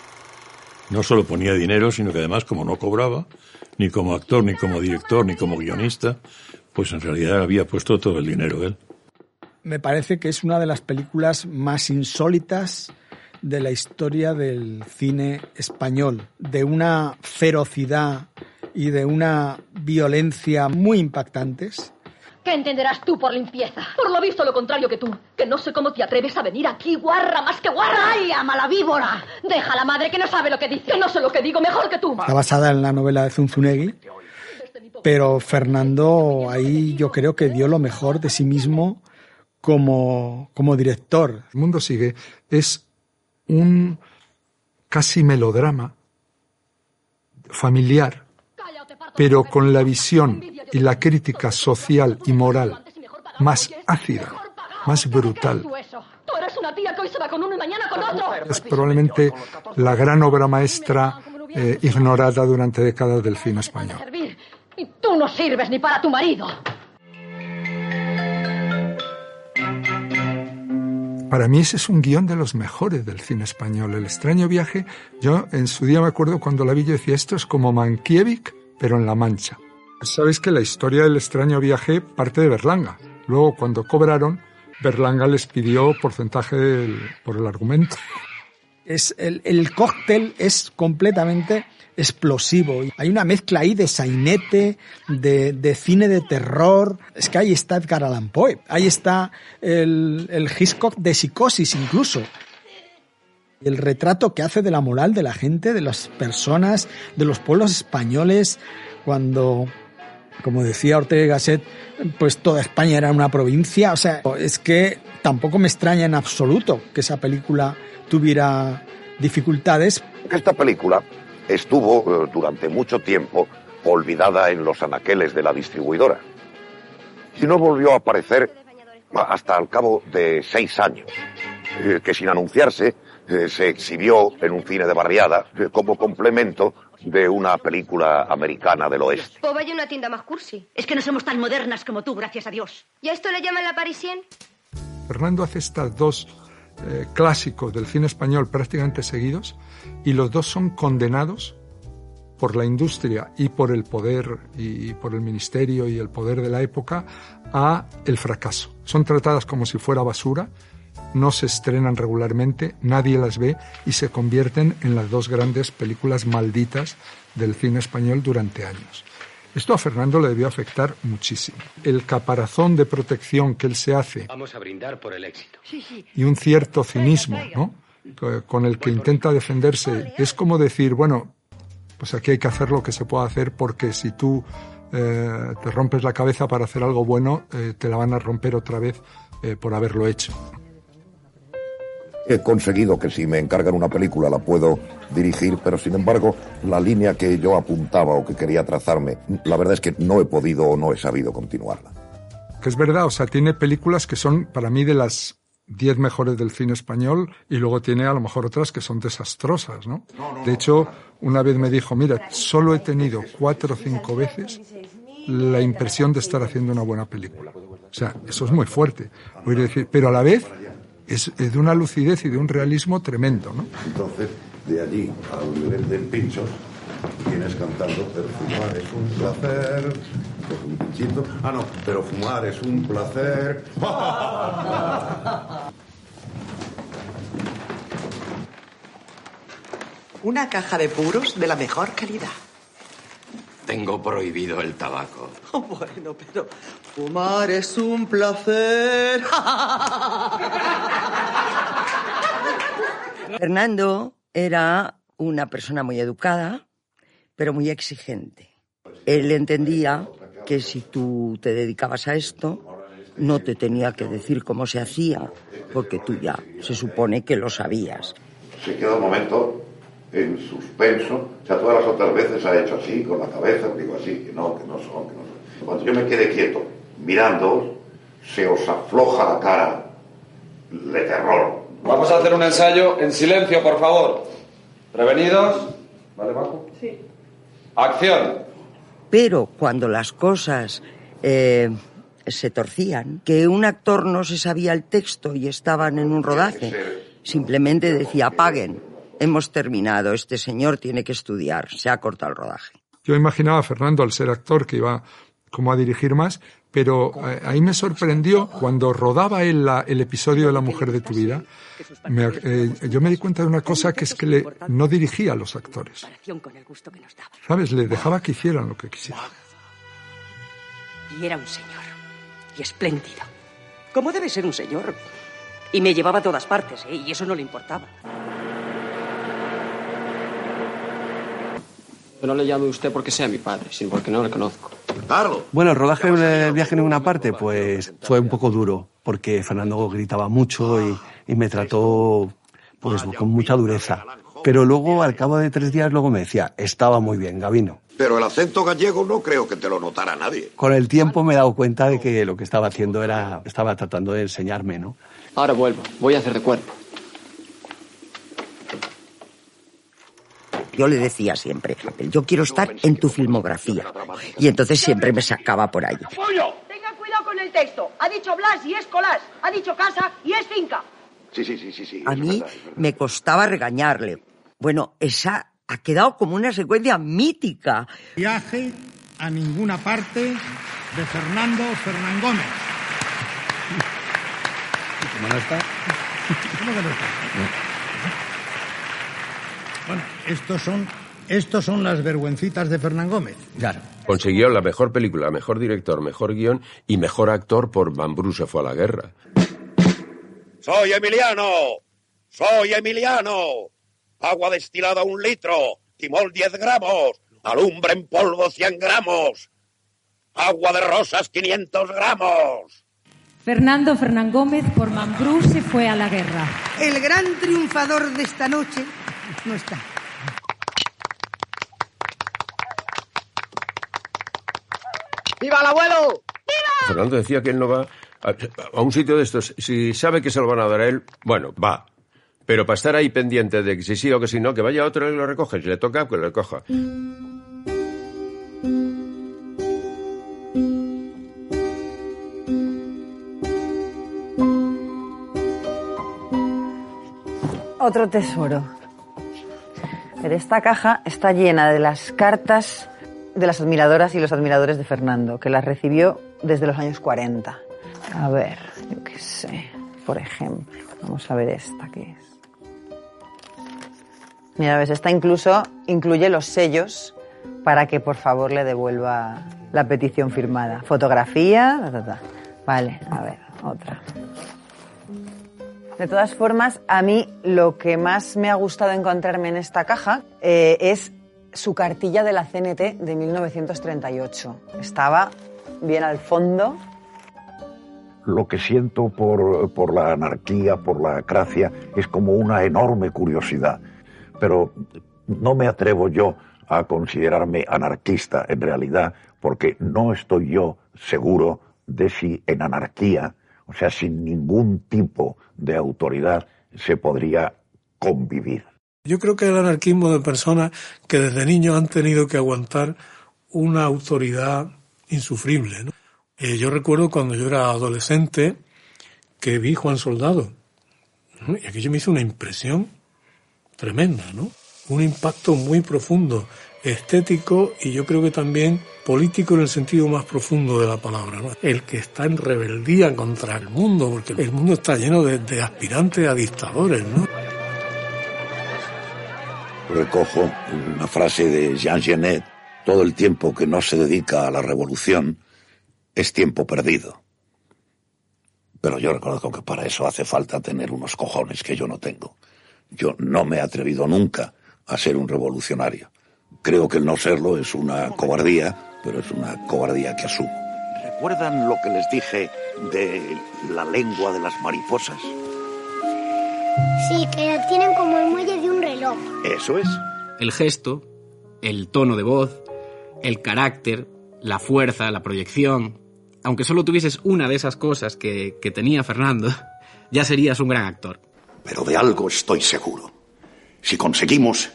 S17: No solo ponía dinero, sino que además, como no cobraba, ni como actor, ni como director, ni como guionista, pues en realidad había puesto todo el dinero él.
S23: Me parece que es una de las películas más insólitas de la historia del cine español, de una ferocidad y de una violencia muy impactantes.
S22: ¿Qué entenderás tú por limpieza? Por lo visto lo contrario que tú. Que no sé cómo te atreves a venir aquí, guarra, más que guarra. ¡Ay, ama la víbora! Deja a la madre que no sabe lo que dice. Que no sé lo que digo mejor que tú.
S23: Está basada en la novela de Zunzunegui, pero Fernando ahí yo creo que dio lo mejor de sí mismo como, como director.
S9: El mundo sigue es un casi melodrama familiar, pero con la visión y la crítica social y moral más ácida, más brutal. Es probablemente la gran obra maestra eh, ignorada durante décadas del cine español.
S22: Servir. Y tú no sirves ni para tu marido.
S9: Para mí ese es un guion de los mejores del cine español. El extraño viaje, yo en su día me acuerdo cuando la vi yo decía, esto es como Mankiewicz, pero en La Mancha. Sabéis que la historia del extraño viaje parte de Berlanga. Luego, cuando cobraron, Berlanga les pidió porcentaje por el argumento.
S23: Es el, el cóctel es completamente explosivo. Hay una mezcla ahí de sainete, de, de cine de terror. Es que ahí está Edgar Allan Poe. Ahí está el, el Hitchcock de psicosis incluso. El retrato que hace de la moral de la gente, de las personas, de los pueblos españoles, cuando, como decía Ortega y Gasset, pues toda España era una provincia. O sea, es que tampoco me extraña en absoluto que esa película tuviera dificultades.
S4: Esta película estuvo eh, durante mucho tiempo olvidada en los anaqueles de la distribuidora y no volvió a aparecer hasta al cabo de seis años, eh, que sin anunciarse eh, se exhibió en un cine de barriada eh, como complemento de una película americana del oeste.
S22: O vaya a una tienda más cursi. Es que no somos tan modernas como tú, gracias a Dios.
S31: ¿Y a esto le llaman la Parisien?
S9: Fernando hace estas dos eh, clásicos del cine español prácticamente seguidos y los dos son condenados por la industria y por el poder y por el ministerio y el poder de la época a el fracaso. Son tratadas como si fuera basura, no se estrenan regularmente, nadie las ve y se convierten en las dos grandes películas malditas del cine español durante años. Esto a Fernando le debió afectar muchísimo. El caparazón de protección que él se hace
S38: Vamos a brindar por el éxito.
S9: y un cierto cinismo, ¿no? Co- Con el que intenta defenderse. Es como decir, bueno, Pues aquí hay que hacer lo que se pueda hacer porque si tú eh, te rompes la cabeza para hacer algo bueno, eh, te la van a romper otra vez eh, por haberlo hecho.
S4: He conseguido que si me encargan una película la puedo dirigir, pero sin embargo la línea que yo apuntaba o que quería trazarme, la verdad es que no he podido o no he sabido continuarla.
S9: Que es verdad, o sea, tiene películas que son para mí de las 10 mejores del cine español y luego tiene a lo mejor otras que son desastrosas, ¿no? De hecho, una vez me dijo, mira, solo he tenido cuatro o cinco veces la impresión de estar haciendo una buena película. O sea, eso es muy fuerte. Voy a decir, pero a la vez es, es de una lucidez y de un realismo tremendo, ¿no?
S4: Entonces, de allí al nivel del pincho, vienes cantando, pero fumar es un placer. Coge un pinchito. Ah, no, pero fumar es un placer.
S39: Una caja de puros de la mejor calidad.
S40: Tengo prohibido el tabaco.
S39: Oh, bueno, pero fumar es un placer.
S10: Fernando era una persona muy educada, pero muy exigente. Él entendía que si tú te dedicabas a esto, no te tenía que decir cómo se hacía, porque tú ya se supone que lo sabías.
S4: Se queda un momento en suspenso. O sea, todas las otras veces ha hecho así, con la cabeza, digo así, que no, que no son, que no son. Cuando yo me quede quieto, mirando, se os afloja la cara de terror.
S41: Vamos a hacer un ensayo en silencio, por favor. ¿Prevenidos? ¿Vale, Marco?
S39: Sí.
S41: Acción.
S10: Pero cuando las cosas eh, se torcían, que un actor no se sabía el texto y estaban en un rodaje, simplemente decía, apaguen, hemos terminado, este señor tiene que estudiar, se ha cortado el rodaje.
S9: Yo imaginaba a Fernando, al ser actor, que iba como a dirigir más, pero eh, ahí me sorprendió cuando rodaba él la- el episodio de La mujer de tu vida. me- eh, yo me di cuenta de una cosa que es que le, no dirigía a los actores.
S7: el.
S9: ¿Sabes? Les dejaba que hicieran lo que quisieran.
S7: Y era un señor. Y espléndido. Como debe ser un señor. Y me llevaba a todas partes, ¿eh? Y eso no le importaba.
S42: No le llame usted porque sea mi padre, sino porque no le conozco.
S4: Carlos.
S11: Bueno, el rodaje del viaje en ninguna parte, pues fue un poco duro, porque Fernando gritaba mucho y, y me trató pues con mucha dureza. Pero luego, al cabo de tres días, luego me decía, estaba muy bien, Gavino.
S4: Pero el acento gallego no creo que te lo notara nadie.
S11: Con el tiempo me he dado cuenta de que lo que estaba haciendo era, estaba tratando de enseñarme, ¿no?
S42: Ahora vuelvo, voy a hacer de cuerpo.
S10: Yo le decía siempre, yo quiero estar en tu filmografía. Y entonces siempre me sacaba por ahí.
S22: Tengan cuidado con el texto. Ha dicho Blas y es Colás. Ha dicho casa y es finca.
S4: Sí, sí, sí, sí, sí.
S10: A mí me costaba regañarle. Bueno, esa ha quedado como una secuencia mítica.
S43: Viaje a ninguna parte de Fernando Fernán Gómez.
S11: ¿Cómo no está?
S43: ¿Cómo que no está? Bueno, estos son, estos son las vergüencitas de Fernán Gómez.
S11: Claro.
S1: Consiguió la mejor película, mejor director, mejor guion y mejor actor por Mambrú se fue a la guerra.
S44: Soy Emiliano. Soy Emiliano. Agua destilada un litro. Timol 10 gramos. Alumbre en polvo 100 gramos. Agua de rosas 500 gramos.
S45: Fernando Fernán Gómez por Mambrú se fue a la guerra.
S22: El gran triunfador de esta noche no está.
S44: ¡Viva el abuelo!
S1: Fernando decía que él no va a, a un sitio de estos. Si sabe que se lo van a dar a él, bueno, va. Pero para estar ahí pendiente de que si sí o que si no, que vaya otro y lo recoge. Si le toca, que lo recoja.
S16: Otro tesoro. Esta caja está llena de las cartas de las admiradoras y los admiradores de Fernando, que las recibió desde los años 40. A ver, yo qué sé. Por ejemplo, vamos a ver esta que es. Mira, ves, esta incluso incluye los sellos para que por favor le devuelva la petición firmada. Fotografía. Vale, a ver, otra. De todas formas, a mí lo que más me ha gustado encontrarme en esta caja eh, es
S46: su cartilla de la CNT de 1938. Estaba bien al fondo.
S4: Lo que siento por, por la anarquía, por la cracia, es como una enorme curiosidad. Pero no me atrevo yo a considerarme anarquista en realidad, porque no estoy yo seguro de si en anarquía, o sea, sin ningún tipo de autoridad, se podría convivir.
S47: Yo creo que el anarquismo de personas que desde niños han tenido que aguantar una autoridad insufrible. Eh, yo recuerdo cuando yo era adolescente que vi Juan Soldado. Y aquello me hizo una impresión tremenda, ¿no? Un impacto muy profundo, estético y yo creo que también político en el sentido más profundo de la palabra, ¿no? El que está en rebeldía contra el mundo, porque el mundo está lleno de, aspirantes a dictadores, ¿no?
S4: Recojo una frase de Jean Genet, todo el tiempo que no se dedica a la revolución es tiempo perdido. Pero yo reconozco que para eso hace falta tener unos cojones que yo no tengo. Yo no me he atrevido nunca a ser un revolucionario. Creo que el no serlo es una cobardía, pero es una cobardía que asumo. ¿Recuerdan lo que les dije de la lengua de las mariposas?
S3: Sí, que tienen como el muelle de un reloj.
S4: Eso es.
S42: El gesto, el tono de voz, el carácter, la fuerza, la proyección. Aunque solo tuvieses una de esas cosas que, que tenía Fernando, ya serías un gran actor.
S4: Pero de algo estoy seguro. Si conseguimos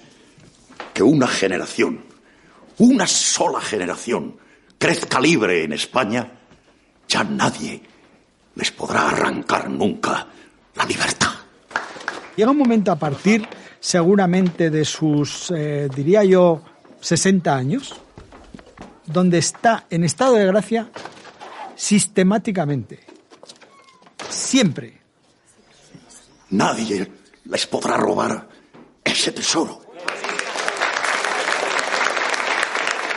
S4: que una generación, una sola generación, crezca libre en España, ya nadie les podrá arrancar nunca la libertad.
S23: Llega un momento a partir, seguramente, de sus, eh, diría yo, 60 años, donde está en estado de gracia sistemáticamente. Siempre.
S4: Nadie les podrá robar ese tesoro.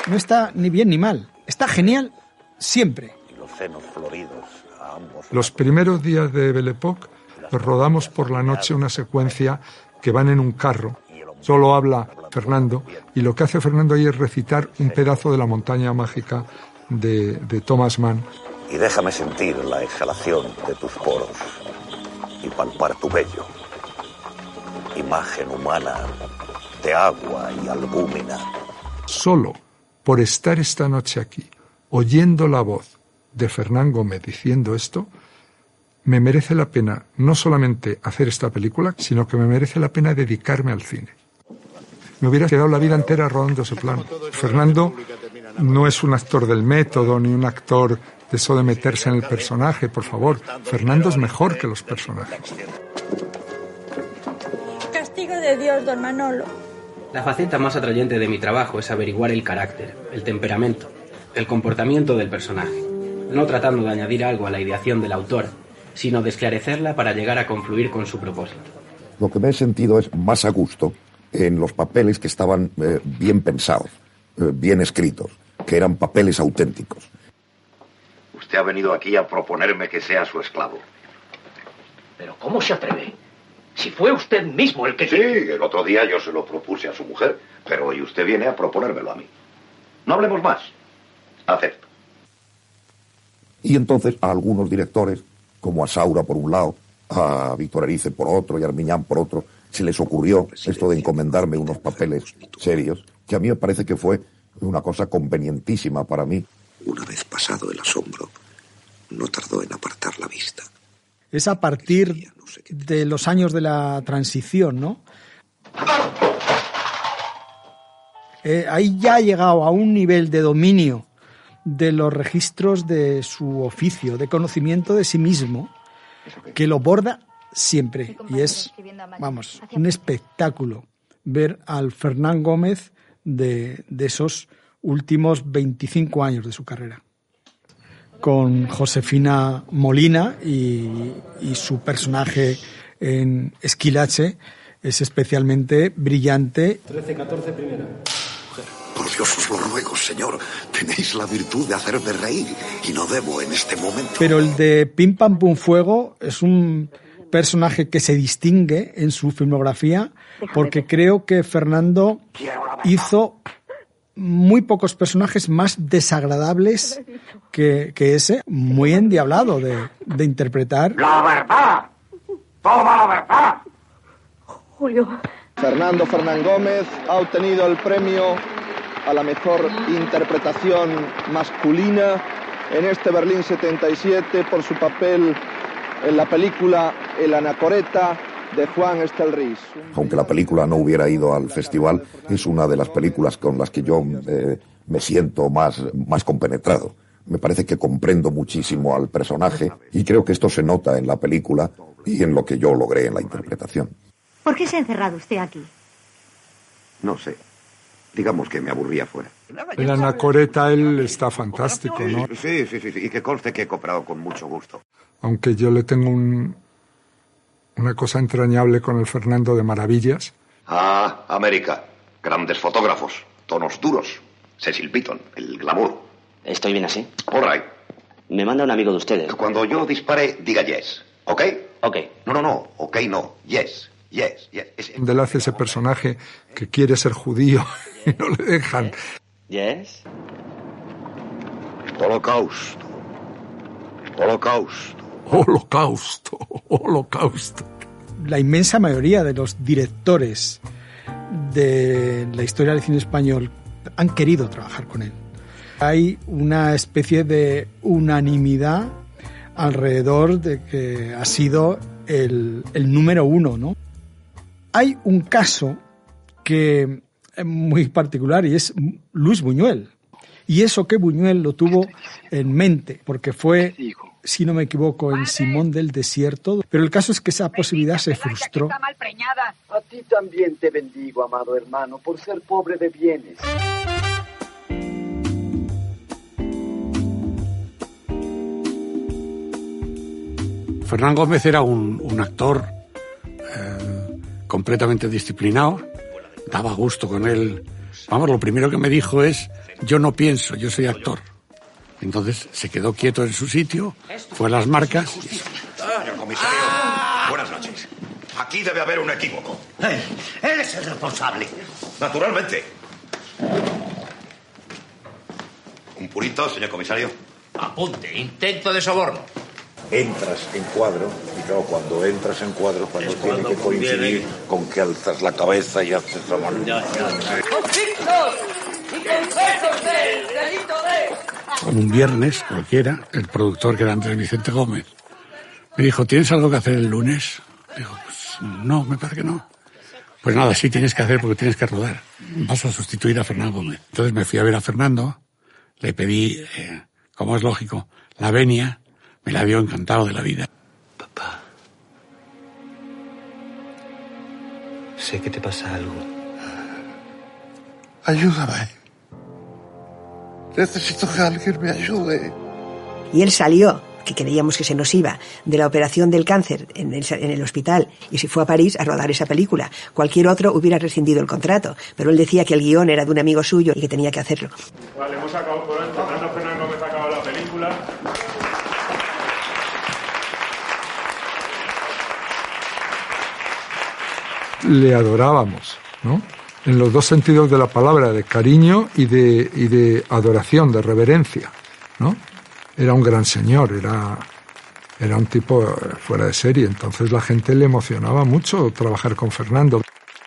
S23: No está ni bien ni mal. Está genial siempre.
S4: Los senos floridos a ambos.
S9: Los primeros días de Belle Époque rodamos por la noche una secuencia que van en un carro. Solo habla Fernando y lo que hace Fernando ahí es recitar un pedazo de la montaña mágica de, de Thomas Mann.
S4: Y déjame sentir la exhalación de tus poros y palpar tu vello. Imagen humana de agua y albúmina.
S9: Solo por estar esta noche aquí, oyendo la voz de Fernán Gómez diciendo esto, me merece la pena no solamente hacer esta película, sino que me merece la pena dedicarme al cine. Me hubiera quedado la vida entera rodando ese plano. Fernando no es un actor del método, ni un actor de eso de meterse en el personaje, por favor. Fernando es mejor que los personajes.
S3: Castigo de Dios, don Manolo.
S42: La faceta más atrayente de mi trabajo es averiguar el carácter, el temperamento, el comportamiento del personaje, no tratando de añadir algo a la ideación del autor, sino de esclarecerla para llegar a confluir con su propósito.
S4: Lo que me he sentido es más a gusto en los papeles que estaban eh, bien pensados, eh, bien escritos, que eran papeles auténticos. Usted ha venido aquí a proponerme que sea su esclavo.
S48: Pero ¿cómo se atreve? Si fue usted mismo el que...
S4: Sí, el otro día yo se lo propuse a su mujer, pero hoy usted viene a proponérmelo a mí. No hablemos más. Acepto. Y entonces a algunos directores, como a Saura por un lado, a Víctor Erice por otro y a Armiñán por otro, se les ocurrió esto de encomendarme unos papeles serios, que a mí me parece que fue una cosa convenientísima para mí. Una vez pasado el asombro, no tardó en apartar la vista.
S23: Es a partir de los años de la transición, ¿no? Eh, ahí ya ha llegado a un nivel de dominio de los registros de su oficio, de conocimiento de sí mismo, que lo borda siempre. Y es, vamos, un espectáculo ver al Fernán Gómez de, de esos últimos 25 años de su carrera. Con Josefina Molina y, y su personaje en Esquilache es especialmente brillante.
S42: 13, 14, primera.
S4: Por Dios os lo ruego, señor. Tenéis la virtud de hacerme reír y no debo en este momento.
S23: Pero el de Pim Pam Pum Fuego es un personaje que se distingue en su filmografía, porque creo que Fernando hizo muy pocos personajes más desagradables que, que ese, muy endiablado de, de interpretar.
S2: ¡La verdad! ¡Toda la verdad!
S3: Julio.
S49: Fernando Fernán Gómez ha obtenido el premio a la mejor interpretación masculina en este Berlín 77 por su papel en la película El Anacoreta de Juan Estelriz.
S4: Aunque la película no hubiera ido al festival, es una de las películas con las que yo eh, me siento más, más compenetrado. Me parece que comprendo muchísimo al personaje y creo que esto se nota en la película y en lo que yo logré en la interpretación.
S3: ¿Por qué se ha encerrado usted aquí?
S4: No sé. Digamos que me aburría fuera.
S9: En Anacoreta él está fantástico, ¿no?
S4: Sí, sí, sí, sí. Y que conste que he cooperado con mucho gusto.
S9: Aunque yo le tengo un, una cosa entrañable con el Fernando de Maravillas.
S2: Ah, América. Grandes fotógrafos. Tonos duros. Cecil Beaton, el glamour.
S50: ¿Estoy bien así?
S2: All right.
S50: Me manda un amigo de ustedes.
S2: Cuando yo dispare, diga yes. ¿Ok?
S50: Ok.
S2: No, no, no. Ok, no. Yes. Yes. Yes.
S9: Él hace ese personaje que quiere ser judío y no le dejan.
S50: Yes.
S2: Holocausto. Holocausto.
S9: Holocausto. Holocausto.
S23: La inmensa mayoría de los directores de la historia del cine español han querido trabajar con él. Hay una especie de unanimidad alrededor de que ha sido el, el número uno, ¿no? Hay un caso que es muy particular y es Luis Buñuel. Y eso que Buñuel lo tuvo en mente, porque fue, si no me equivoco, en Simón del Desierto. Pero el caso es que esa posibilidad se frustró.
S51: A ti también te bendigo, amado hermano, por ser pobre de bienes.
S34: Fernán Gómez era un, un actor eh, completamente disciplinado, daba gusto con él. Vamos, lo primero que me dijo es, yo no pienso, yo soy actor. Entonces se quedó quieto en su sitio, fue a las marcas.
S2: Señor comisario, buenas noches. Aquí debe haber un equívoco.
S48: Él es el responsable.
S2: Naturalmente. Un purito, señor comisario.
S48: Apunte, intento de soborno.
S4: Entras en cuadro, y claro, cuando entras en cuadro, cuando
S48: Es
S4: tiene
S48: cuando
S4: que coincidir
S48: conviene.
S4: con que alzas la cabeza y haces la mano.
S34: Con un viernes cualquiera, el productor, que era Andrés Vicente Gómez, me dijo, ¿tienes algo que hacer el lunes? Digo, pues no, me parece que no. Pues nada, sí tienes que hacer porque tienes que rodar. Vas a sustituir a Fernando Gómez. Entonces me fui a ver a Fernando, le pedí, eh, como es lógico, la venia, me la dio encantado de la vida.
S42: Sé que te pasa algo.
S4: Ayúdame. Necesito que alguien me ayude.
S35: Y él salió, que creíamos que se nos iba, de la operación del cáncer en el, en el hospital y se fue a París a rodar esa película. Cualquier otro hubiera rescindido el contrato, pero él decía que el guion era de un amigo suyo y que tenía que hacerlo.
S52: Vale, hemos acabado por hoy. Fernando Fernández Gómez ha acabado la película.
S9: Le adorábamos, ¿no? En los dos sentidos de la palabra, de cariño y de, y de adoración, de reverencia, ¿no? Era un gran señor, era, era un tipo fuera de serie, entonces la gente le emocionaba mucho trabajar con Fernando.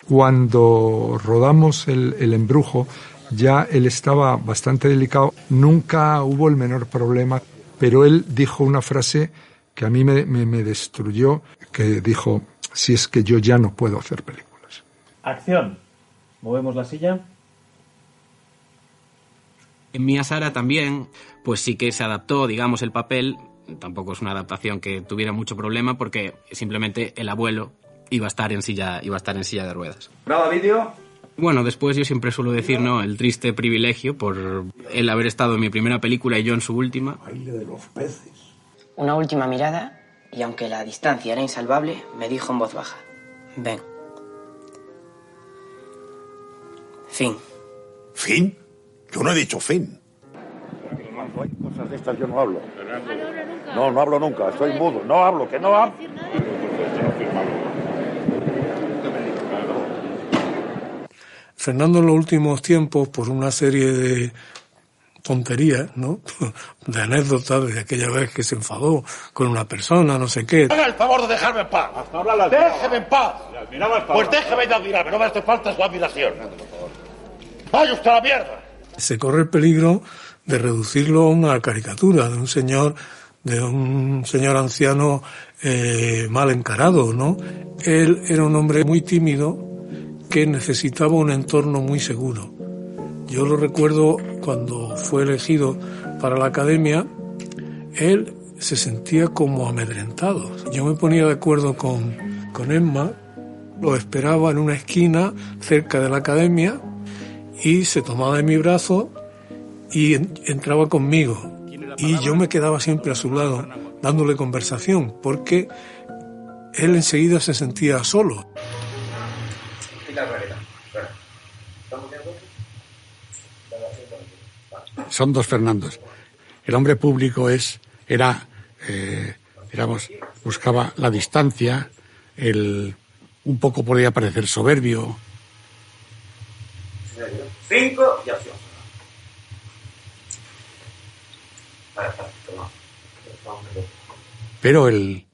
S9: Cuando rodamos el, el embrujo, ya él estaba bastante delicado, nunca hubo el menor problema, pero él dijo una frase que a mí me, me, me destruyó, que dijo, si es que yo ya no puedo hacer películas.
S53: Acción. Movemos la silla.
S42: En Mía Sara también, pues sí que se adaptó, digamos, el papel. Tampoco es una adaptación que tuviera mucho problema porque simplemente el abuelo iba a estar en silla, iba a estar en silla de ruedas.
S53: Graba vídeo.
S42: Bueno, después yo siempre suelo decir, ¿no? El triste privilegio por el haber estado en mi primera película y yo en su última.
S4: de los peces.
S54: Una última mirada y aunque la distancia era insalvable, me dijo en voz baja, ven. Fin.
S4: ¿Fin? Yo no he dicho fin. No. No, hablo nunca, estoy mudo. No hablo, que no hablo.
S47: Fernando en los últimos tiempos, por una serie de tonterías, ¿no? De anécdotas de aquella vez que se enfadó con una persona, no sé qué.
S55: Haga el favor de dejarme en paz. Déjeme en paz. Pues déjeme de admirarme, no me hace falta su admiración. ¡Vaya usted a la mierda!
S47: Se corre el peligro de reducirlo a una caricatura de un señor, de un señor anciano eh, mal encarado, ¿no? Él era un hombre muy tímido que necesitaba un entorno muy seguro. Yo lo recuerdo cuando fue elegido para la academia, él se sentía como amedrentado. Yo me ponía de acuerdo con, con Emma, lo esperaba en una esquina cerca de la academia y se tomaba de mi brazo y en- entraba conmigo. Y yo me quedaba siempre a su lado dándole conversación porque él enseguida se sentía solo.
S34: Son dos Fernandos. El hombre público es, era, eh, digamos, buscaba la distancia, el, un poco podía parecer soberbio,
S56: Cinco y acción.
S34: pero el,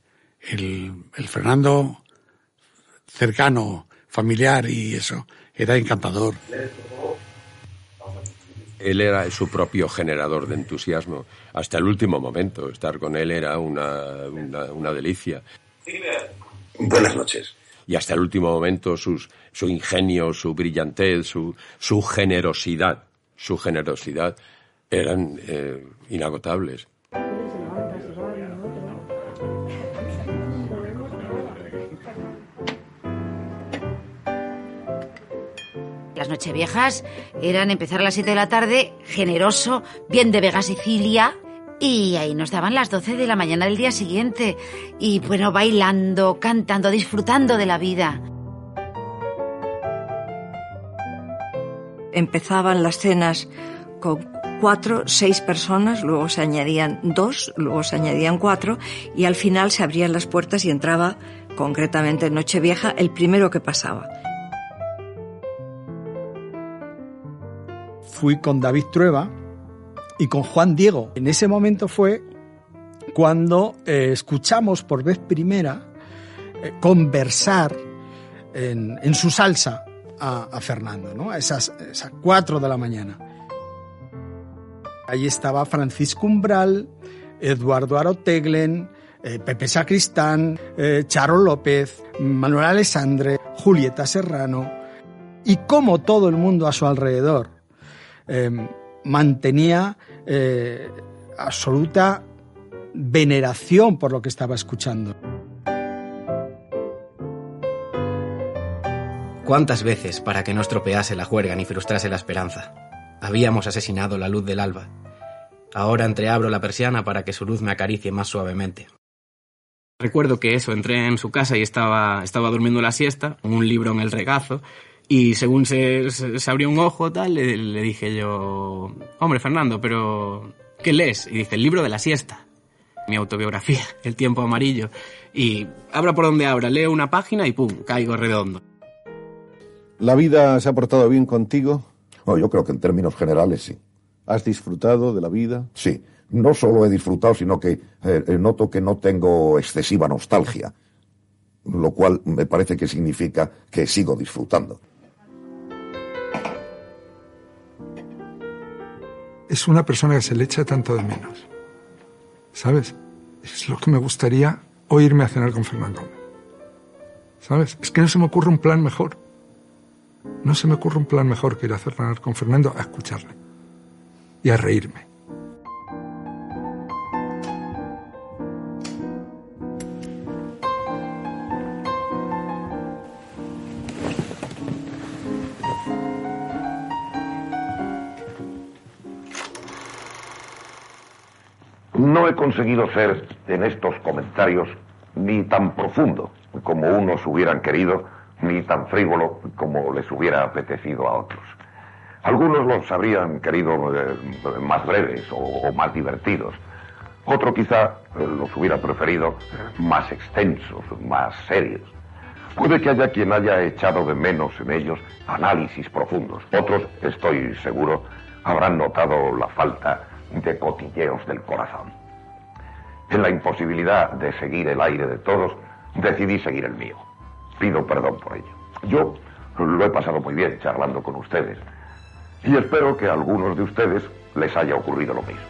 S34: el, el Fernando cercano, familiar y eso, era encantador.
S1: Él era su propio generador de entusiasmo. Hasta el último momento, estar con él era una, una, una delicia.
S4: Buenas noches.
S1: Y hasta el último momento sus, su ingenio, su brillantez, su, su generosidad, su generosidad eran eh, inagotables.
S8: Las nocheviejas eran empezar a las 7 de la tarde, generoso, bien de Vega Sicilia, y ahí nos daban las 12 de la mañana del día siguiente. Y bueno, bailando, cantando, disfrutando de la vida.
S13: Empezaban las cenas con cuatro, seis personas, luego se añadían dos, luego se añadían cuatro, y al final se abrían las puertas y entraba, concretamente en Nochevieja, el primero que pasaba.
S23: fui con David Trueba y con Juan Diego. En ese momento fue cuando eh, escuchamos por vez primera eh, conversar en, en, su salsa a, Fernando, ¿no? A esas, cuatro de la mañana. Allí estaba Francisco Umbral, Eduardo Aroteglen, eh, Pepe Sacristán, Charo López, Manuel Alessandre, Julieta Serrano, y como todo el mundo a su alrededor eh, mantenía eh, absoluta veneración por lo que estaba escuchando.
S5: ¿Cuántas veces, para que no estropease la juerga ni frustrase la esperanza, habíamos asesinado la luz del alba? Ahora entreabro la persiana para que su luz me acaricie más suavemente. Recuerdo que eso, entré en su casa y estaba, estaba durmiendo la siesta, un libro en el regazo, y según se, se, se abrió un ojo, tal, le, le, dije yo, hombre, Fernando, pero ¿qué lees? Y dice, el libro de la siesta. Mi autobiografía, El tiempo amarillo. Y abra por donde abra, leo una página y pum, caigo redondo.
S41: ¿La vida se ha portado bien contigo?
S4: Oh, yo creo que en términos generales sí.
S41: ¿Has disfrutado de la vida?
S4: Sí. No solo he disfrutado, sino que eh, noto que no tengo excesiva nostalgia. Lo cual me parece que significa que sigo disfrutando.
S9: Es una persona que se le echa tanto de menos. ¿Sabes? Es lo que me gustaría oírme a cenar con Fernando. ¿Sabes? Es que no se me ocurre un plan mejor. No se me ocurre un plan mejor que ir a cenar con Fernando a escucharle y a reírme.
S4: He conseguido ser en estos comentarios ni tan profundo como unos hubieran querido, ni tan frívolo como les hubiera apetecido a otros. Algunos los habrían querido eh, más breves o, más divertidos. Otro quizá eh, los hubiera preferido más extensos, más serios. Puede que haya quien haya echado de menos en ellos análisis profundos. Otros, estoy seguro, habrán notado la falta de cotilleos del corazón. En la imposibilidad de seguir el aire de todos, decidí seguir el mío. Pido perdón por ello. Yo lo he pasado muy bien charlando con ustedes y espero que a algunos de ustedes les haya ocurrido lo mismo.